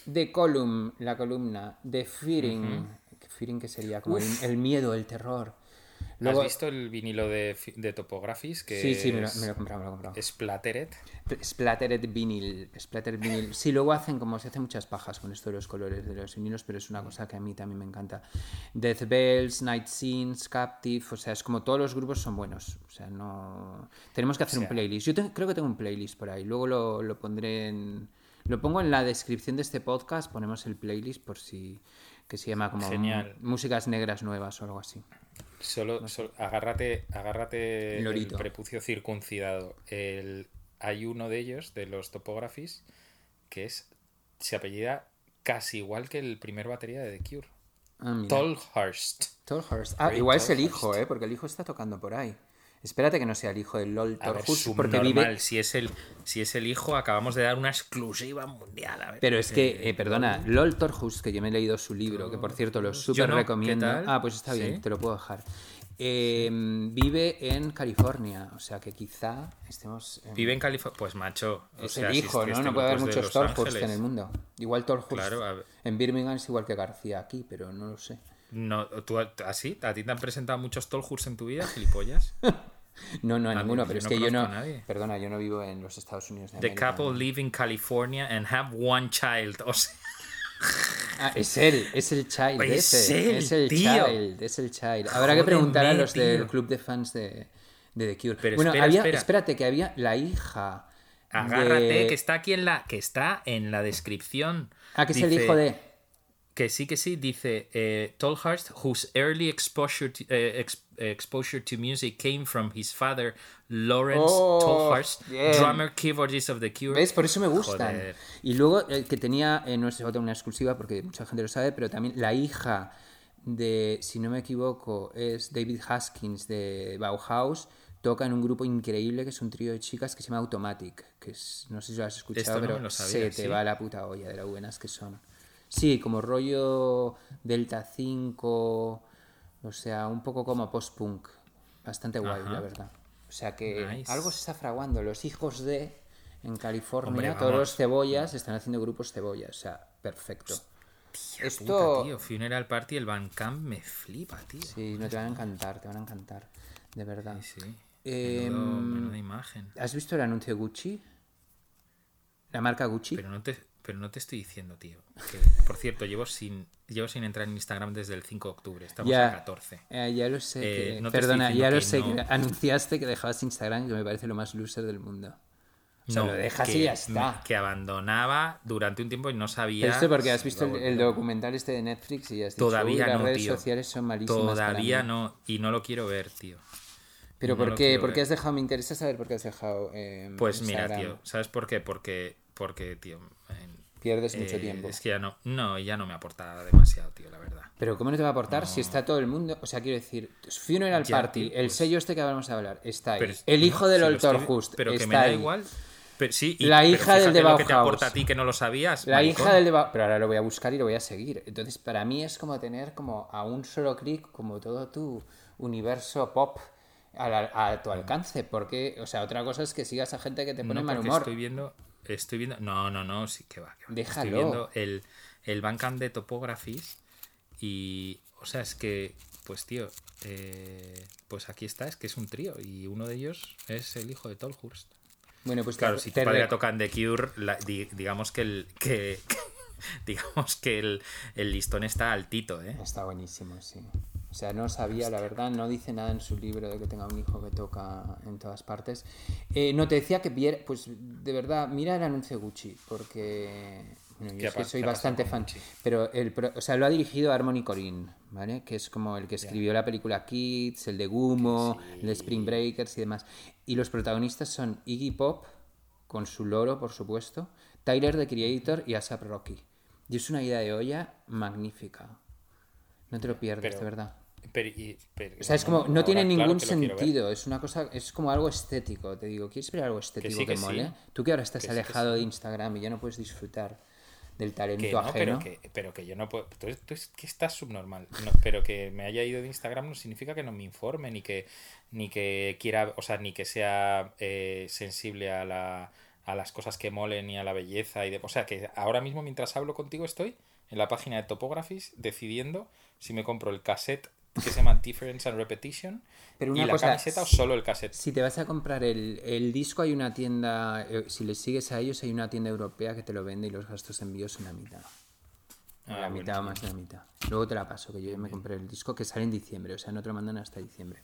De Column, la columna. De Fearing. Fearing que sería como el, el miedo, el terror. Luego, ¿Has visto el vinilo de, de Topographies? Que Sí, sí, me lo, es me lo he comprado, me lo he comprado. Splattered. Splattered vinyl. Splattered vinyl. Sí, luego hacen como se hacen muchas pajas con esto de los colores de los vinilos, pero es una cosa que a mí también me encanta. Death Bells, Night Scenes, Captive, o sea, es como todos los grupos son buenos. O sea, no. Tenemos que hacer O sea- un playlist. Yo te- creo que tengo un playlist por ahí. Luego lo, lo pondré en. Lo pongo en la descripción de este podcast, ponemos el playlist por si. que se llama como Genial. Músicas Negras Nuevas o algo así. Solo, solo- agárrate, agárrate el prepucio circuncidado. El, hay uno de ellos, de los topographies, que es. se apellida casi igual que el primer batería de The Cure. Ah. Tolhurst. Tolhurst. Ah, Ray igual es el hijo, ¿eh? Porque el hijo está tocando por ahí. Espérate que no sea el hijo de LOL Tolhurst, porque vive... Si es, el, si es el hijo, acabamos de dar una exclusiva mundial. A ver. Pero es que, eh, perdona, LOL Torhus, que yo me he leído su libro, que por cierto lo súper no, ¿qué recomiendo. Ah, pues está bien, ¿Sí? te lo puedo dejar. Eh, Vive en California, o sea que quizá estemos. en- Vive en California. Pues macho. o Es sea, el hijo, ¿no? No puede haber grupo es de muchos Torhurst en el mundo. Igual Torhurst Claro, en Birmingham es igual que García aquí, pero no lo sé. No, ¿tú, ¿Así? ¿A ti te han presentado muchos Tolhurst en tu vida, gilipollas? No, no, a ninguno, pero es que yo no. Perdona, yo no vivo en los Estados Unidos de The América. couple live in California and have one child. O sea, Ah, es él, es el child Es ese. él, es el tío. child, es el child. Habrá que preguntar a los del club de fans de, de The Cure. Pero bueno, espera, había, espera. espérate, que había la hija. agárrate, de- que está aquí en la, que está en la descripción. Ah, que es el hijo de. Que sí, que sí, dice eh, Tolhurst, whose early exposure to, eh, ex- exposure to music came from his father, Lawrence Oh, Tolhurst, bien. drummer keyboardist of The Cure. ¿Ves? Por eso me gustan. Joder. Y luego el que tenía, eh, no es otra una exclusiva porque mucha gente lo sabe, pero también la hija de, si no me equivoco, es David Haskins de Bauhaus. Toca en un grupo increíble que es un trío de chicas que se llama Automatic. Que es, no sé si lo has escuchado, no pero sabía, se te ¿sí? va la puta olla de lo buenas que son. Sí, como rollo Delta 5, o sea, un poco como post-punk. Bastante guay, Ajá. la verdad. O sea que Nice. algo se está fraguando. Los hijos de en California, Hombre, todos los cebollas están haciendo grupos cebollas. O sea, perfecto. Esto. tío, Funeral Party, el Bandcamp me flipa, tío. Sí, no te van a encantar, te van a encantar. De verdad. Sí, sí. Em, Menudo- menuda imagen. ¿Has visto el anuncio de Gucci? La marca Gucci. Pero no te, pero no te estoy diciendo, tío. Que, por cierto, llevo sin, llevo sin entrar en Instagram desde el 5 de octubre. Estamos ya, a 14. eh, ya lo sé. Eh, que- no perdona, ya lo sé. no. Que anunciaste que dejabas Instagram, que me parece lo más loser del mundo. O sea, lo dejas que, y ya está. Que abandonaba durante un tiempo y no sabía. Pero esto porque has visto el, documental este de Netflix y ya dicho, Todavía "Uy, las no, redes tío. sociales son malísimas Todavía mí". no. Y no lo quiero ver, tío. Pero no ¿por qué? quiero ¿Por qué ver. has dejado? Me interesa saber por qué has dejado eh, Pues mira, tío. ¿Sabes por qué? Porque, porque tío. Pierdes mucho eh, tiempo. Es que ya no. No, ya no me aporta demasiado, tío, la verdad. Pero ¿cómo no te va a aportar si está todo el mundo? O sea, quiero decir, Funeral Ya, Party, tío, el pues- sello este que vamos a hablar, está ahí. Pero- el hijo del Oltor estoy- Just Pero que me da ahí. igual. Pero sí, y- La pero hija del de lo que te aporta a ti que no lo sabías. La maricón. hija del de Pero ahora lo voy a buscar y lo voy a seguir. Entonces, para mí es como tener como a un solo clic como todo tu universo pop a, la- a tu alcance. Porque, o sea, otra cosa es que sigas a gente que te pone No, mal humor. Estoy viendo. Estoy viendo. No, no, no, sí que va. que va. Déjalo. Estoy viendo el, el Bandcamp de Topographies. Y. O sea, es que. Pues tío, eh, pues aquí está, es que es un trío y uno de ellos es el hijo de Tolhurst. Bueno, pues Claro, te- si tu te padre re- toca en The Cure, la- di- digamos que el que digamos que el, el listón está altito, ¿eh? Está buenísimo, sí. O sea, no sabía, la verdad, no dice nada en su libro de que tenga un hijo que toca en todas partes. Eh, no, te decía que viera, pues de verdad, mira el anuncio Gucci, porque bueno, yo ¿Qué es que pa- soy bastante fan. Pero el, o sea, lo ha dirigido Harmony Corinne, ¿vale? Que es como el que escribió la película Kids, el de Gumo, el de Spring Breakers y demás. Y los protagonistas son Iggy Pop, con su loro, por supuesto, Tyler, the Creator y ASAP Rocky. Y es una idea de olla magnífica. No te lo pierdes, Pero- de verdad. Pero, y- pero- O sea, es como, no tiene ningún sentido, es una cosa, es como algo estético, te digo, ¿quieres ver algo estético sí, que, que sí. mole? Tú que ahora estás Que sí, alejado sí. de Instagram y ya no puedes disfrutar del talento no, ajeno. pero que, pero que yo no puedo. Tú, tú es que estás subnormal. No, pero que me haya ido de Instagram no significa que no me informe, ni que, ni que quiera, o sea, ni que sea eh, sensible a, la, a las cosas que molen y a la belleza. Y de, o sea, que ahora mismo mientras hablo contigo estoy en la página de Topographies decidiendo si me compro el cassette que se llama Difference and Repetition Pero y una la cosa, camiseta o solo el cassette. Si te vas a comprar el, el disco, hay una tienda, eh, si les sigues a ellos, hay una tienda europea que te lo vende y los gastos de envío son la mitad. Ah, la bueno, mitad o más de la mitad. Luego te la paso, que yo ya me compré el disco que sale en diciembre, o sea, no te lo mandan hasta diciembre.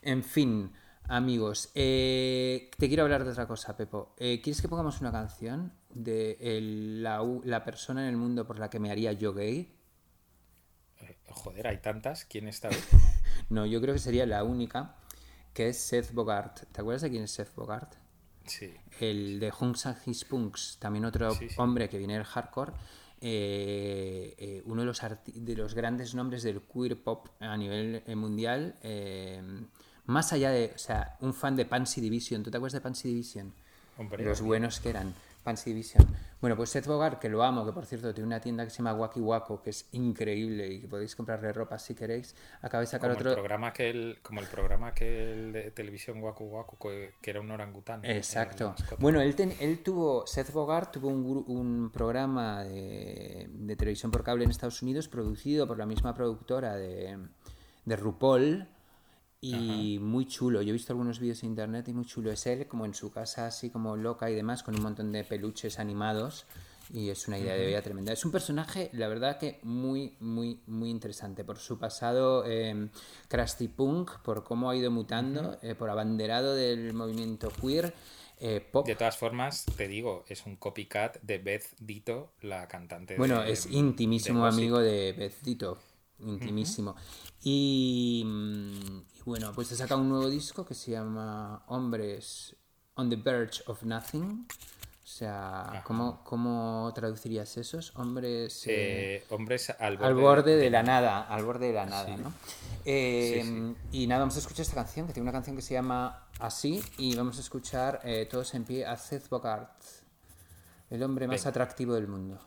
En fin, amigos, eh, te quiero hablar de otra cosa, Pepo. Eh, ¿Quieres que pongamos una canción de el- la, la persona en el mundo por la que me haría yo gay? Joder, hay tantas. ¿Quién está? No, yo creo que sería la única, que es Seth Bogart. ¿Te acuerdas de quién es Seth Bogart? Sí. el de Hunks and His Punks, también otro Sí, sí. hombre que viene del hardcore, eh, eh, uno de los, de los grandes nombres del queer pop a nivel eh, mundial, eh, más allá de, o sea, un fan de Pansy Division, ¿tú te acuerdas de Pansy Division? Hombre, los buenos que eran, Pansy Division. Bueno, pues Seth Bogart, que lo amo, que por cierto tiene una tienda que se llama Wacky Waco, que es increíble y que podéis comprarle ropa si queréis, acaba de sacar Como el otro... programa que el, como el programa que el de televisión Waku Waku que, era un orangután. Exacto. Bueno, él, ten- él tuvo, Seth Bogart tuvo un, un programa de, de televisión por cable en Estados Unidos producido por la misma productora de, de RuPaul y muy chulo. Yo he visto algunos vídeos en internet y muy chulo. Es él como en su casa así como loca y demás con un montón de peluches animados y es una idea de vida tremenda. Es un personaje, la verdad que muy, muy, muy interesante por su pasado eh, crusty punk, por cómo ha ido mutando, eh, por abanderado del movimiento queer, eh, pop. De todas formas, te digo, es un copycat de Beth Dito, la cantante. Bueno, de- es intimísimo de Gossip. amigo de Beth Dito. Intimísimo. y, mm, y bueno, pues he sacado un nuevo disco que se llama Hombres on the Verge of Nothing. O sea, ¿cómo, cómo traducirías esos? Hombres eh, Eh, hombres al borde, al borde de la nada, al borde de la nada, ¿no? Eh, Sí, Y nada, vamos a escuchar esta canción, que tiene una canción que se llama Así, y vamos a escuchar eh, todos en pie a Seth Bogart, el hombre más atractivo del mundo.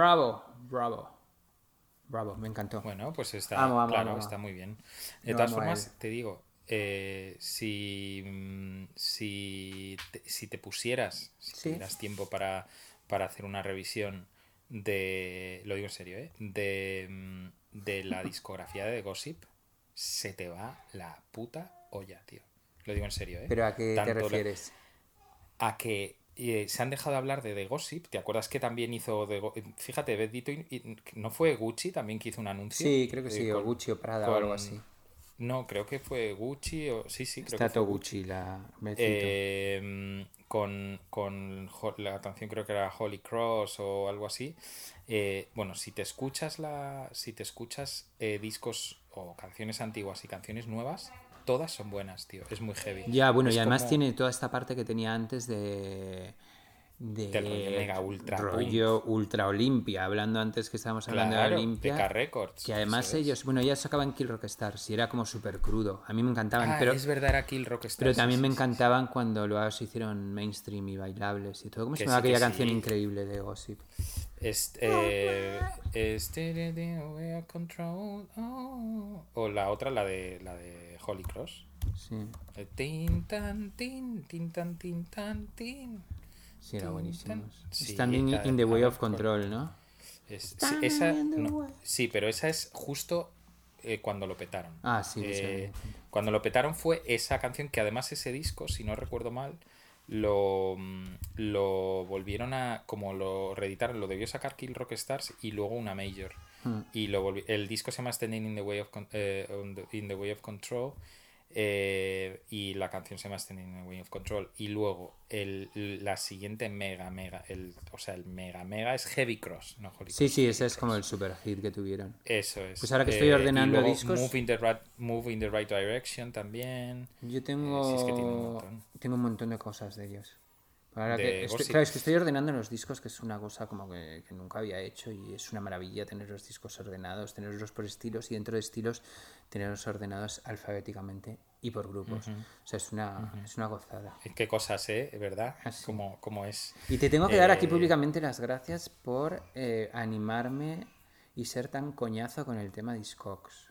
Bravo, bravo. Bravo, me encantó. Bueno, pues está, Amo, amo, claro, amo, está muy bien. De todas formas, te digo, eh, si, si, te, si te pusieras, si Sí. tuvieras tiempo para, para hacer una revisión de, lo digo en serio, ¿eh? de, de la discografía de Gossip, se te va la puta olla, tío. Lo digo en serio, ¿eh? ¿Pero a qué Tanto te la- refieres? a que eh, se han dejado de hablar de The Gossip. ¿Te acuerdas que también hizo The Go- Fíjate, Bendito, y- y- ¿no fue Gucci también que hizo un anuncio? Sí, creo que Eh, sí, o Gucci o Prada o algo así. No, creo que fue Gucci o... Sí, sí, creo Está que fue Gucci, la eh, con, con la canción creo que era Holy Cross o algo así. Eh, bueno, si te escuchas la, si te escuchas eh, discos o canciones antiguas y canciones nuevas, todas son buenas, tío. Es muy heavy. Ya, bueno, Es y además como- tiene toda esta parte que tenía antes de. de Del rollo mega ultra rollo ultra Olimpia, hablando antes que estábamos hablando Claro, de Olimpia. de K-Records, Que además ellos, bueno, ya sacaban Kill Rock Stars y era como súper crudo. A mí me encantaban, Ah, pero, es verdad, era Kill Rock pero Stars, también sí, me sí, sí, encantaban cuando luego se hicieron mainstream y bailables y todo. ¿Cómo se Que llama sí, que aquella canción increíble de Gossip? Es, eh, es the way of control, oh. O la otra, la de la de Holy Cross. Sí, Eh, Tin tan tin, tin tan tin tan tin. sí, era buenísimo. Sí, Standing la- in the Way de of Control, ¿no? Es- sí, esa, no, sí, pero esa es justo eh, cuando lo petaron. Ah, sí, me Eh, cuando lo petaron fue esa canción que además ese disco, si no recuerdo mal, lo, mm, lo volvieron a, como lo reeditaron, lo debió sacar Kill Rock Stars y luego una Major. Hmm. Y lo volvi- el disco se llama Standing in the Way of, Con- eh, in the way of Control eh, y la canción se llama Standing in the Way of Control. Y luego el, la siguiente mega, mega, el, o sea, el mega, mega es Heavy Cross, no Holy Sí, Cross, sí, Heavy ese es como el super hit que tuvieron. Eso es. Pues ahora que estoy Eh, ordenando y luego discos- Move in, the right, Move in the Right Direction también. Yo tengo, Eh, es que un montón. tengo un montón de cosas de ellos. Ahora De que estoy, claro, es que estoy ordenando los discos, que es una cosa como que, que nunca había hecho y es una maravilla tener los discos ordenados, tenerlos por estilos y dentro de estilos tenerlos ordenados alfabéticamente y por grupos. O sea, es una, es una gozada. Qué cosas, ¿eh? ¿Verdad? Así. Como, como es. Y te tengo que dar aquí Eh, públicamente las gracias por eh, animarme y ser tan coñazo con el tema Discogs.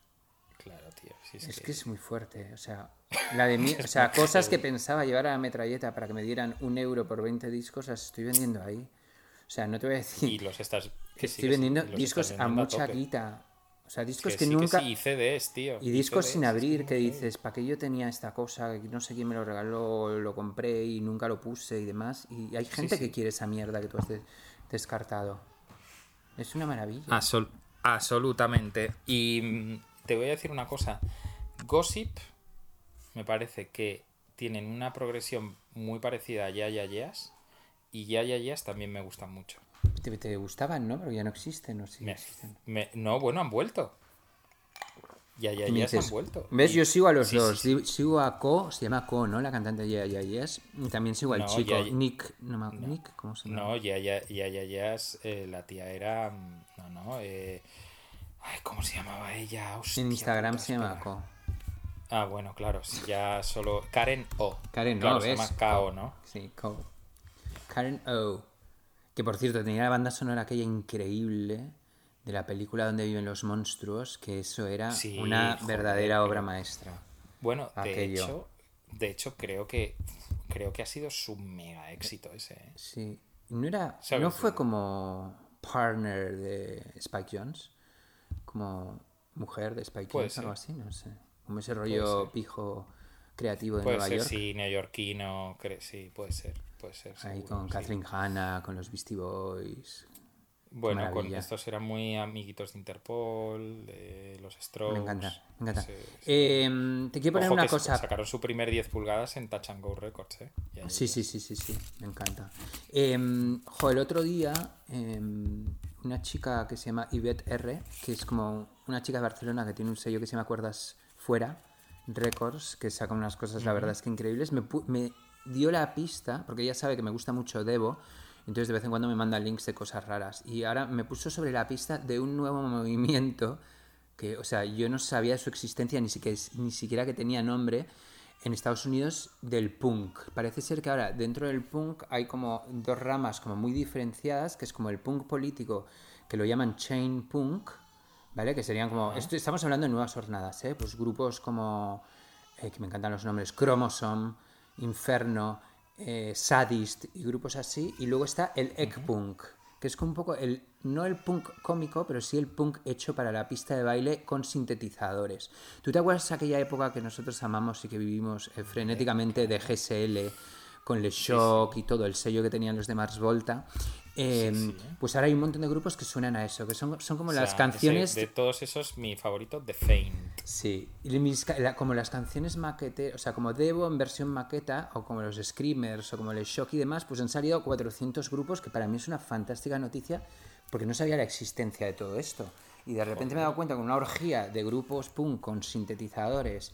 Claro, tío. sí, es, Es que- que es muy fuerte, o sea, la de mí, o sea, cosas que pensaba llevar a la metralleta para que me dieran un euro por 20 discos, las estoy vendiendo ahí. O sea, no te voy a Y decir los estás. que estoy sí, vendiendo discos a mucha guita. O sea, discos Que que, sí, que nunca... sí, y CDs, tío. Y discos CDs, sin abrir, que dices, ¿para qué yo tenía esta cosa? No sé quién me lo regaló, lo compré y nunca lo puse y demás. Y hay gente sí. que quiere esa mierda que tú has de- descartado. Es una maravilla. Absol- absolutamente. Y mm, te voy a decir una cosa. Gossip me parece que tienen una progresión muy parecida a Ya Ya Yeahs, Y Ya Ya Yeahs también me gustan mucho. Te, te gustaban, ¿no? Pero ya no existen, ¿no? Sí, Me- existen. me- no, bueno, han vuelto. Ya Ya Y me Yeahs han vuelto. ¿Ves? Y- Yo sigo a los sí, dos. sí, sí. Di- Sigo a Ko, se llama Ko, ¿no? La cantante de Yeah, Yeah, Yes. Y también sigo al No, chico, Ya- Ya- Nick. No, me- Nick, ¿cómo se llama? No, ya, ya, ya, ya, ya, es, eh, la tía era. mm, No, no, eh, ay, ¿cómo se llamaba ella? Hostia, en Instagram se llama. Ko. Ah, bueno, claro, si ya solo. Karen O. Karen O, claro, se ¿ves? llama KO, ¿no? Sí, Ko. Karen O. Que por cierto, tenía la banda sonora aquella increíble de la película donde viven los monstruos, que eso era Sí, una joder, verdadera obra maestra. Bueno, de hecho, de hecho, creo que. Creo que ha sido su mega éxito ese. ¿eh? Sí. No era. No fue como partner de Spike Jones. Como mujer de Spike Jones, algo así, no sé. Como ese rollo pijo creativo de Puede Nueva ser, York. sí, neoyorquino, sí, puede ser. Puede ser Ahí con sí. Catherine Hanna, con los Beastie Boys. Bueno, con estos eran muy amiguitos de Interpol, de los Strokes. Me encanta, me encanta. Sí, sí. Eh, te quiero poner Ojo una que cosa. sacaron su primer 10 pulgadas en Touch and Go Records, ¿eh? Sí, sí, sí, sí, sí, me encanta. Em, jo, el otro día, em, una chica que se llama Yvette R, que es como una chica de Barcelona que tiene un sello que se llama Cuerdas Fuera Records, que saca unas cosas, la verdad es que increíbles, me, me dio la pista, porque ella sabe que me gusta mucho Devo, entonces de vez en cuando me manda links de cosas raras. Y ahora me puso sobre la pista de un nuevo movimiento que, o sea, yo no sabía de su existencia, ni siquiera, ni siquiera que tenía nombre, en Estados Unidos del punk. Parece ser que ahora dentro del punk hay como dos ramas como muy diferenciadas, que es como el punk político, que lo llaman chain punk, ¿vale? Que serían como... Esto, estamos hablando de nuevas jornadas, ¿eh? Pues grupos como... eh, que me encantan los nombres, Chromosome, Inferno, eh, Sadist y grupos así. Y luego está el egg punk, que es como un poco el... No el punk cómico, pero sí el punk hecho para la pista de baile con sintetizadores. ¿Tú te acuerdas de aquella época que nosotros amamos y que vivimos eh, frenéticamente de GSL, con Le Shock y todo el sello que tenían los de Mars Volta? Eh, Pues ahora hay un montón de grupos que suenan a eso, que son, son como O sea, las canciones... ese- de todos esos, mi favorito, The Faint. Sí, y mis la- como las canciones maquete, o sea, como Devo en versión maqueta, o como los Screamers, o como el Shock y demás, pues han salido 400 grupos, que para mí es una fantástica noticia, porque no sabía la existencia de todo esto. Y de repente me he dado cuenta con una orgía de grupos punk con sintetizadores,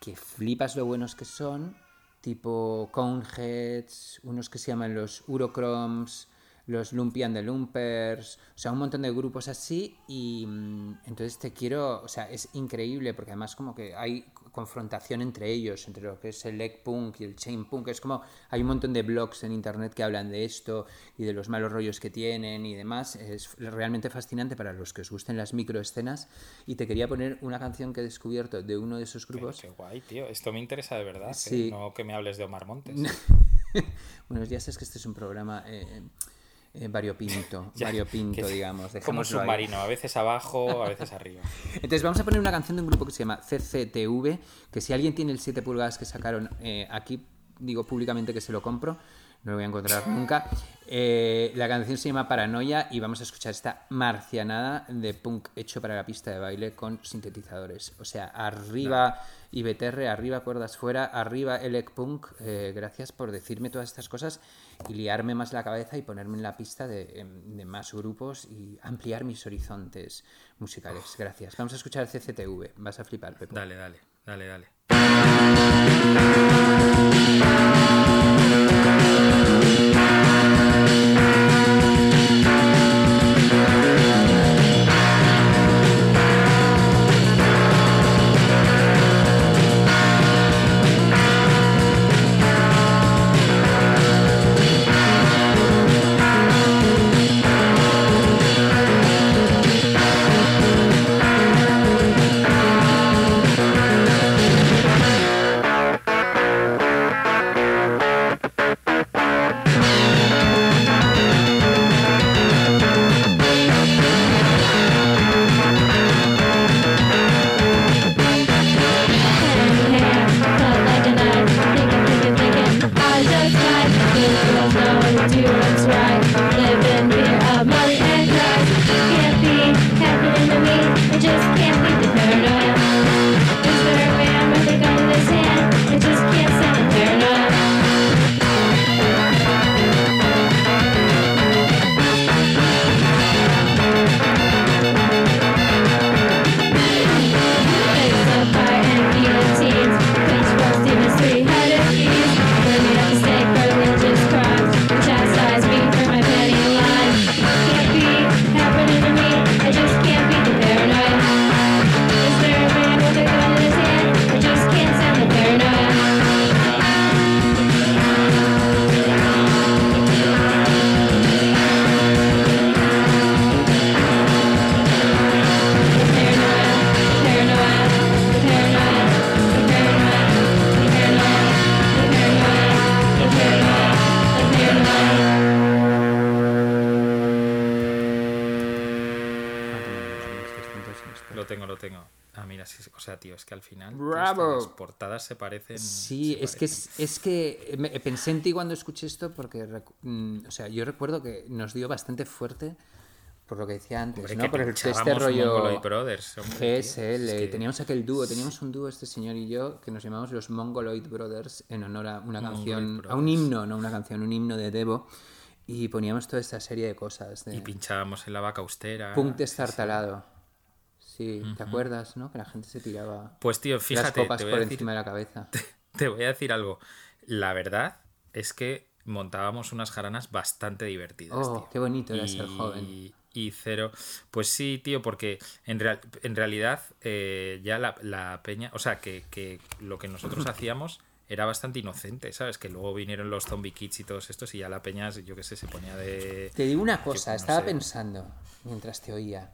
que flipas lo buenos que son, tipo Coneheads, unos que se llaman los Urochromes, los Lumpy and the Lumpers, o sea, un montón de grupos así y mm, entonces te quiero, o sea, es increíble porque además como que hay confrontación entre ellos, entre lo que es el egg punk y el chain punk, es como hay un montón de blogs en internet que hablan de esto y de los malos rollos que tienen y demás, es realmente fascinante para los que os gusten las microescenas y te quería poner una canción que he descubierto de uno de esos grupos. qué guay, tío. Esto me interesa de verdad. ¿eh? Sí. No que me hables de Omar Montes. bueno, ya sabes que este es un programa eh, eh, variopinto, variopinto, digamos. Como ahí. submarino, a veces abajo, a veces arriba. Entonces vamos a poner una canción de un grupo que se llama CCTV, que si alguien tiene el 7 pulgadas que sacaron eh, aquí, digo públicamente que se lo compro, no lo voy a encontrar nunca. Eh, la canción se llama Paranoia y vamos a escuchar esta marcianada de punk hecho para la pista de baile con sintetizadores. O sea, arriba IBTR, arriba cuerdas fuera, arriba Elec Punk. Eh, gracias por decirme todas estas cosas y liarme más la cabeza y ponerme en la pista de, em, más grupos y ampliar mis horizontes musicales. Gracias. Vamos a escuchar CCTV. Vas a flipar, Pepo. Dale, dale, dale, dale. Lo tengo, lo tengo. Ah, mira, sí, o sea, tío, es que al final Bravo. las portadas se parecen. Sí, se es que, parecen. es, es que me- pensé en ti cuando escuché esto porque, mm, o sea, yo recuerdo que nos dio bastante fuerte por lo que decía antes, Hombre, ¿no? que Por este rollo Brothers, hombre, GSL. es que- Teníamos aquel dúo, teníamos un dúo este señor y yo que nos llamamos los Mongoloid Brothers en honor a una canción, a Brothers. un himno, no una canción, un himno de Devo y poníamos toda esta serie de cosas de Y pinchábamos en la vaca austera. punk sí, destartalado. Sí, ¿te acuerdas, no? Que la gente se tiraba Pues tío, las fíjate, copas te voy, por decir, encima de la cabeza. te voy a decir algo. La verdad es que montábamos unas jaranas bastante divertidas. Oh, tío. qué bonito era ser joven. y cero. Pues sí, tío, porque en, real- en realidad eh, ya la, la peña, o sea, que, que lo que nosotros hacíamos era bastante inocente, ¿sabes? Que luego vinieron los zombie kids y todos estos y ya la peña, yo qué sé, se ponía de... Te digo una cosa, no estaba sé. pensando mientras te oía.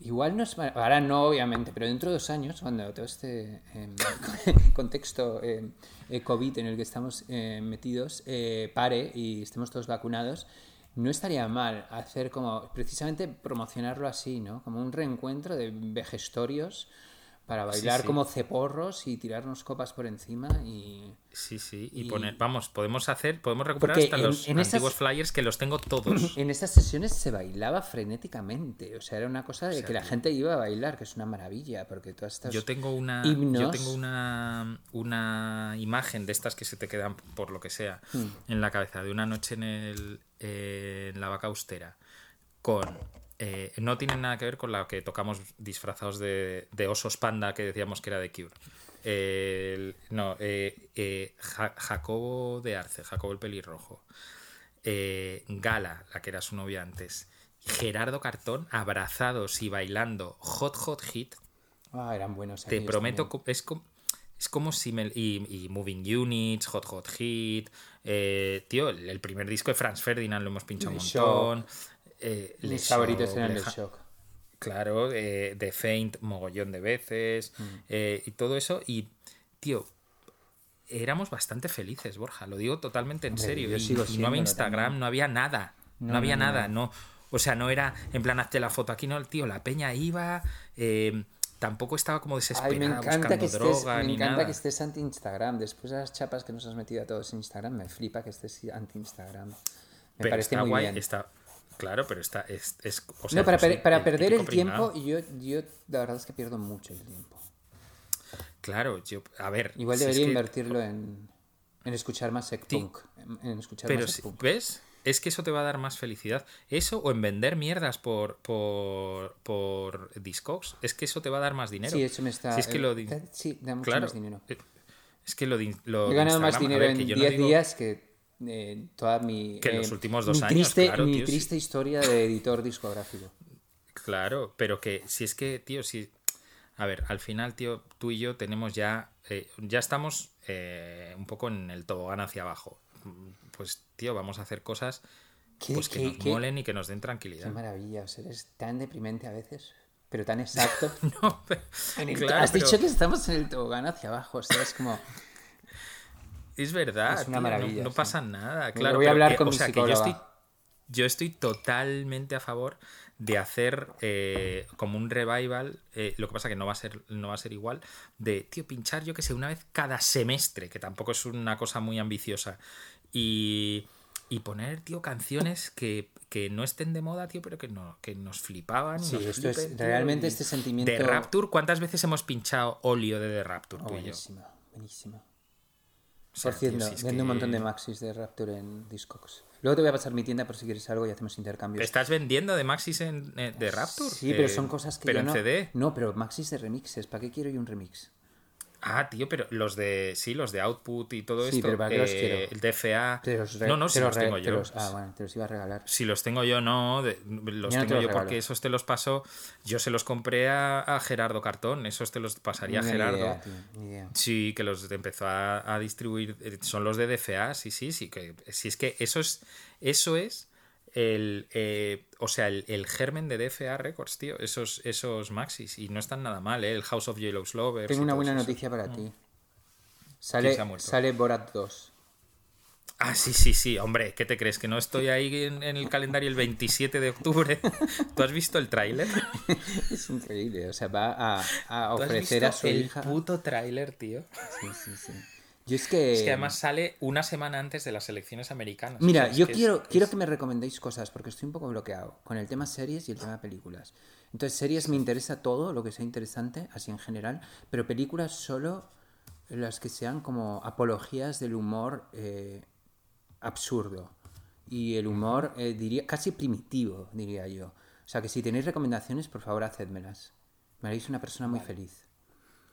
Igual no es. Ahora no, obviamente, pero dentro de dos años, cuando todo este em, contexto em, eh, COVID en el que estamos eh, metidos eh, pare y estemos todos vacunados, no estaría mal hacer como. precisamente promocionarlo así, ¿no? Como un reencuentro de vejestorios para bailar sí. como ceporros y tirarnos copas por encima y. Sí, sí, y, Y- poner, vamos, podemos hacer, podemos recuperar Porque hasta en- los en esas- antiguos flyers que los tengo todos. En estas sesiones se bailaba frenéticamente, o sea, era una cosa de sea, que la gente iba a bailar, que es una maravilla, porque todas estas Yo tengo una himnos... yo tengo una, una imagen de estas que se te quedan por lo que sea Hmm. en la cabeza de una noche en el eh, en la vaca austera con eh, no tienen nada que ver con la que tocamos disfrazados de, de osos panda que decíamos que era de Cure. El- no, eh, eh, Ja- Jacobo de Arce, Jacobo el pelirrojo. Gala, la que era su novia antes. Gerardo Cartón, abrazados y bailando Hot Hot Hit, Ah, eran buenos. te prometo, es como, es como si me... Y, y Moving Units, Hot Hot Hit, eh, tío, el, el primer disco de Franz Ferdinand lo hemos pinchado un montón. Eh, Mis favoritos eran Ja- shock. Claro, eh, The Faint mogollón de veces Mm. eh, y todo eso. Y, tío, éramos bastante felices, Borja, lo digo totalmente en Hombre, serio. yo Y, sigo y no había Instagram, también. no había nada. No, No, había no, nada, no. no. O sea, no era en plan hazte la foto aquí, no, tío, la peña iba. eh, tampoco estaba como desesperada Ay, me encanta, buscando que estés, droga me ni encanta nada. que estés anti-Instagram. Después de las chapas que nos has metido a todos en Instagram, me flipa que estés anti-Instagram. Me Pero parece está muy guay, bien. está. Claro, pero está. Es, es- o sea, no, para, per- para el perder el tiempo, yo, yo la verdad es que pierdo mucho el tiempo. Claro, yo. A ver. Igual si debería que- invertirlo en, en escuchar más punk. En, en escuchar Pero más si-. ¿ves? Es que eso te va a dar más felicidad. Eso o en vender mierdas por, por, por Discogs. Es que eso te va a dar más dinero. Sí, eso me está. Si es que eh, lo da- Sí, da mucho claro. más dinero. eh, Es que lo, lo He ganado más Instagram, dinero ver, en que yo no 10 digo- días que eh, toda mi. Que en los eh, últimos dos mi años, Triste, claro, mi tío, sí. triste historia de editor discográfico. Claro, pero que si es que, tío, si. A ver, al final, tío, tú y yo tenemos ya. eh, ya estamos un poco en el tobogán hacia abajo. Pues, tío, vamos a hacer cosas ¿Qué- pues que qué- nos qué- molen y que nos den Qué tranquilidad. maravilla, o sea, eres tan deprimente a veces, pero tan exacto. No, pero- En el- claro, has pero dicho que estamos en el tobogán hacia abajo, o sea, es como. Es verdad. Es una tío, maravilla, No, pasa nada. Claro, voy a hablar que- con o mi sea, que yo estoy, yo estoy totalmente a favor de hacer eh, como un revival. eh, lo que pasa que no va a ser, no va a ser igual. De, tío, pinchar, yo que sé, una vez cada semestre, que tampoco es una cosa muy ambiciosa. Y, y poner, tío, canciones que, que no estén de moda, tío, pero que, no, que nos flipaban. Sí, nos esto es- tío, realmente este sentimiento- De Rapture, ¿cuántas veces hemos pinchado óleo de The Rapture, Oh, tú y yo? buenísimo, Por cierto, si vendo un montón de maxis de Rapture en Discogs. Luego te voy a pasar mi tienda por si quieres algo y hacemos intercambios. ¿Estás vendiendo de Maxis en, eh, de Rapture? Sí, pero Eh, son cosas que Pero yo en no... CD. No, pero maxis de remixes. ¿Para qué quiero yo un remix? Ah, tío, pero los de. Sí, los de Output y todo Sí, esto. pero ¿para qué los eh, quiero? El DFA. Te los re- no, no, te si los tengo te yo. los- ah, bueno, te los iba a regalar. Si los tengo yo, no. de- los Yo no te tengo los yo porque esos te los paso. Yo se los compré a, a Gerardo Cartón. Esos te los pasaría a Gerardo. idea, tío, ni idea. Sí, que los empezó a, a distribuir. eh, Son los de DFA, sí, sí, sí. Que, si es que eso es. Eso es el. eh, o sea, el, el germen de DFA Records, tío. Esos, esos maxis. Y no están nada mal, ¿eh? El House of Yellow's Lovers. Tengo una buena noticia para ti. ¿Quién Sale, sale Borat 2. Ah, sí, sí, sí, hombre, ¿qué te crees? ¿Que no estoy ahí en, en el calendario el 27 de octubre? ¿Tú has visto el tráiler? Es increíble. O sea, va a, a ¿Tú has ofrecer visto a su el hija. puto tráiler, tío? Sí, sí, sí. Yo es que. Es que además sale una semana antes de las elecciones americanas. Mira, O sea, es yo que es- quiero, es- quiero que me recomendéis cosas porque estoy un poco bloqueado con el tema series y el tema películas. Entonces, series me interesa todo, lo que sea interesante, así en general, pero películas solo las que sean como apologías del humor eh, absurdo y el humor, eh, diría, casi primitivo, diría yo. O sea, que si tenéis recomendaciones, por favor, hacedmelas. Me haréis una persona muy feliz.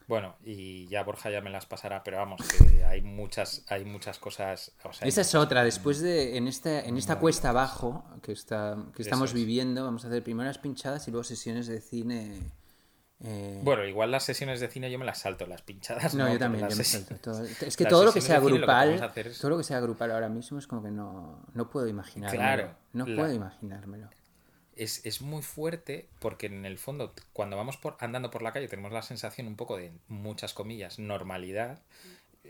Bueno, y ya Borja ya me las pasará, pero vamos, que hay muchas, hay muchas cosas. o sea, hay Esa es muchas- otra. Después de en esta, en esta cuesta abajo que, está, que estamos es. viviendo, vamos a hacer primero las pinchadas y luego sesiones de cine. eh, Bueno, igual las sesiones de cine yo me las salto, las pinchadas. no, yo también, yo me salto todo. Es que las todo lo que sea lo que grupal, es- todo lo que sea grupal ahora mismo es como que no, no puedo imaginármelo. Claro, no la- puedo imaginármelo. Es, es muy fuerte porque en el fondo, cuando vamos por, andando por la calle, tenemos la sensación un poco de, muchas comillas, normalidad.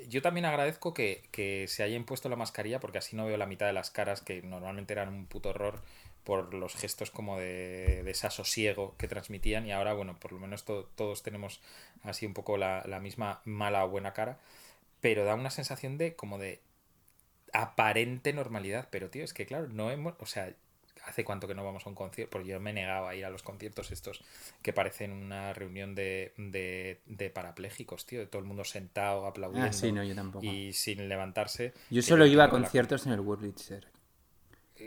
Yo también agradezco que, que se haya impuesto la mascarilla porque así no veo la mitad de las caras que normalmente eran un puto horror por los gestos como de, de desasosiego que transmitían y ahora, bueno, por lo menos to- todos tenemos así un poco la, la misma mala o buena cara, pero da una sensación de como de aparente normalidad, pero tío, es que claro, no hemos, o sea, hace cuánto que no vamos a un concierto, porque yo me negaba a ir a los conciertos estos que parecen una reunión de, de, de parapléjicos, tío, de todo el mundo sentado, aplaudiendo Ah, sí, no, yo tampoco. y sin levantarse. Yo solo iba a la- conciertos en el Wurlitzer. eh,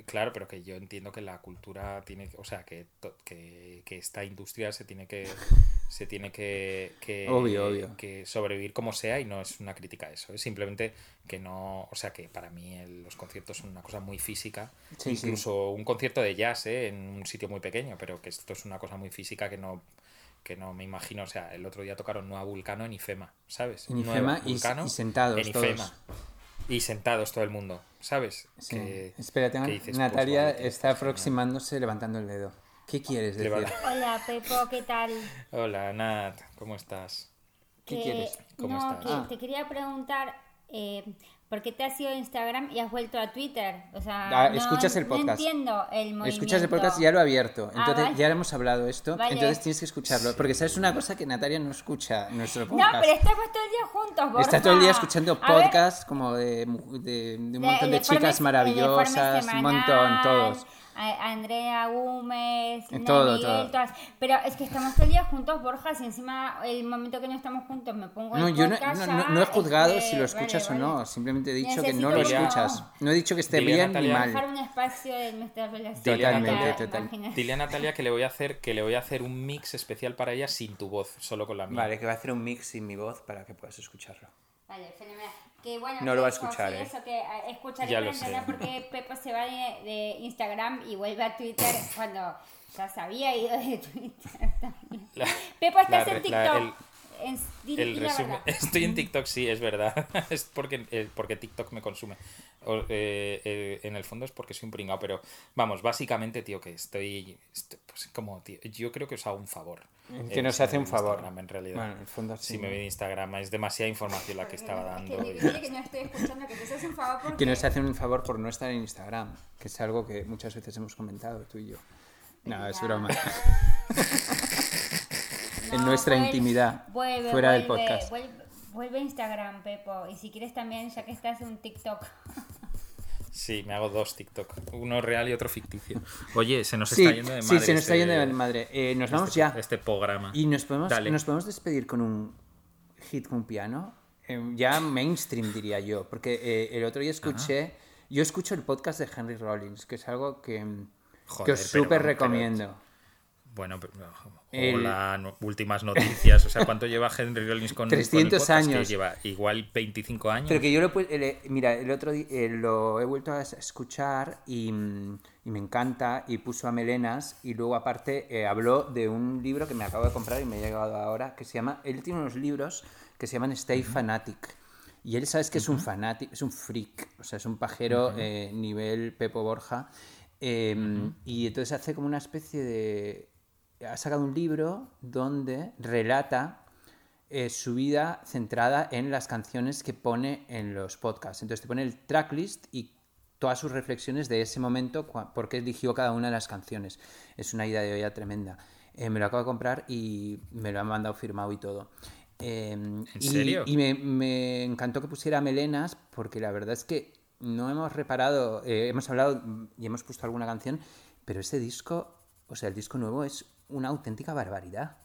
Claro, pero que yo entiendo que la cultura tiene, que- o sea, que, que, que esta industria se tiene que se tiene que, que, Obvio, obvio. que sobrevivir como sea y no es una crítica a eso, es simplemente que no, o sea, que para mí el- los conciertos son una cosa muy física, Sí, sí. incluso un concierto de jazz ¿eh? en un sitio muy pequeño, pero que esto es una cosa muy física que no que no me imagino, o sea, el otro día tocaron Nueva Vulcano en IFEMA, ¿sabes? En Nueva IFEMA y- Vulcano y sentados en todos. IFEMA. Y sentados todo el mundo, ¿sabes? Sí. Que- Espera, tengo- que dices, pues, Natalia vale, está aproximándose levantando el dedo. ¿Qué quieres decir? Hola, Pepo, ¿qué tal? Hola, Nat, ¿cómo estás? ¿Qué quieres? ¿Cómo no, estás? que Ah. te quería preguntar, eh, ¿por qué te has ido a Instagram y has vuelto a Twitter? O sea, Ah, no, escuchas el no podcast. entiendo el movimiento. Escuchas el podcast, ya lo he abierto. Ah, Entonces, vale. ya hemos hablado esto. Vale. Entonces tienes que escucharlo. Porque sabes una cosa que Natalia no escucha nuestro No, podcast. pero estamos todo el día juntos, Borja. Está todo el día escuchando podcasts como de, de- de un montón de, chicas maravillosas, un montón, todos. A- Andrea Gómez, todo, Miguel, todo. todas. Pero es que estamos todo el día juntos, Borja, si encima el momento que no estamos juntos me pongo No, el yo no, no- no- no he juzgado este, si lo escuchas vale, o no. vale. Simplemente he dicho que no lo Necesito escuchas. No he dicho que esté Dile bien ni mal. dejar un espacio de nuestra relación. Totalmente, total. Dile a Natalia que le voy a hacer que le voy a hacer un mix especial para ella sin tu voz, solo con la mía. Vale, que va a hacer un mix sin mi voz para que puedas escucharlo. Vale, fenomenal. Que bueno, No lo va a escuchar, ¿eh? Eso que eh, escucharé Ya para lo sé. entender por qué Pepo se va de, de Instagram y vuelve a Twitter cuando ya se había ido de Twitter también. La- Pepo, estás la- en la- TikTok. el- En- di- El di la resumen, verdad. estoy en TikTok, sí, es verdad. es porque, eh, porque TikTok me consume. O, eh, eh, en el fondo es porque soy un pringao, pero vamos, básicamente, tío, que estoy, estoy, pues como, tío, yo creo que os hago un favor. Que nos hace un favor. Instagram, en realidad. Bueno, en el fondo sí. Si me ve en Instagram, es demasiada información la que estaba dando. Que, y- que no estoy escuchando, que te haces un favor porque... Que nos hacen un favor por no estar en Instagram, que es algo que muchas veces hemos comentado tú y yo. No, es broma. en No, nuestra vuelve- intimidad, vuelve, fuera del vuelve, podcast. Vuelve, vuelve a Instagram, Pepo. Y si quieres también, ya que estás en un TikTok. Sí, me hago dos TikTok. Uno real y otro ficticio. Oye, se nos Sí, está yendo de sí, madre. se nos está este- yendo de madre. Eh, nos vamos este- ya. Este programa. Y nos podemos, Dale. nos podemos despedir con un hit con piano, eh, ya mainstream diría yo, porque eh, el otro día escuché, yo escucho el podcast de Henry Rollins, que es algo que, que os súper pero- recomiendo. Bueno, pero, El- hola, no- últimas noticias. O sea, ¿cuánto lleva Henry Rollins con, con el 300 podcast? Que años. lleva igual 25 años. Pero que yo lo eh, mira, el otro día eh, lo he vuelto a es- escuchar y, mm, y me encanta y puso a Melenas y luego aparte eh, habló de un libro que me acabo de comprar y me ha llegado ahora que se llama, él tiene unos libros que se llaman Stay Fanatic y él sabes que es un fanático, es un freak, o sea, es un pajero nivel Pepo Borja eh, y entonces hace como una especie de... Ha sacado un libro donde relata eh, su vida centrada en las canciones que pone en los podcasts. Entonces te pone el tracklist y todas sus reflexiones de ese momento, por qué eligió cada una de las canciones. Es una idea de olla tremenda. Eh, me lo acabo de comprar y me lo han mandado firmado y todo. Eh, y, serio? Y me, me encantó que pusiera melenas porque la verdad es que no hemos reparado, eh, hemos hablado y hemos puesto alguna canción, pero este disco, o sea, el disco nuevo es una auténtica barbaridad.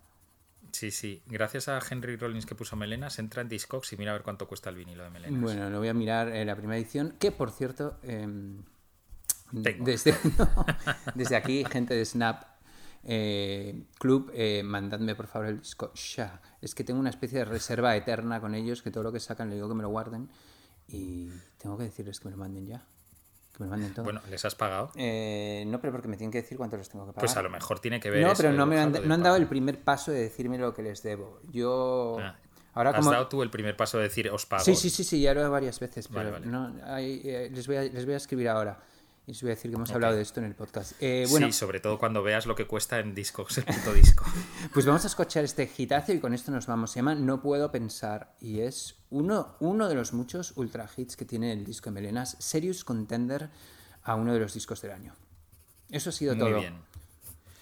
Sí, sí. Gracias a Henry Rollins que puso Melenas, entra en Discogs y mira a ver cuánto cuesta el vinilo de Melenas. Bueno, lo voy a mirar en la primera edición, que por cierto, em, desde, no, desde aquí, gente de Snap, eh, club, eh, mandadme por favor el disco ya. Es que tengo una especie de reserva eterna con ellos, que todo lo que sacan le digo que me lo guarden y tengo que decirles que me lo manden ya. Que me lo manden todo. Bueno, ¿les has pagado? Eh, no, pero porque me tienen que decir cuánto les tengo que pagar. Pues a lo mejor tiene que ver No, pero no me han, no han dado el primer paso de decirme lo que les debo. Yo... Ah, Ahora Has como... dado tú el primer paso de decir os pago. Sí, sí, sí, sí, ya lo he varias veces, pero Vale, vale. No, hay, eh, les, voy a, les voy a escribir ahora y les voy a decir que hemos hablado de esto en el podcast. Eh, bueno, Sí, sobre todo cuando veas lo que cuesta en discos, el puto disco. pues vamos a escuchar este hitazo y con esto nos vamos. Se llama No Puedo Pensar y es uno, uno de los muchos ultra hits que tiene el disco de Melenas, Serious Contender a uno de los discos del año. Eso ha sido Muy todo. bien.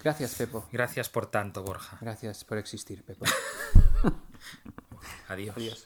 Gracias, Pepo. Gracias por tanto, Borja. Gracias por existir, Pepo. Adiós. Adiós.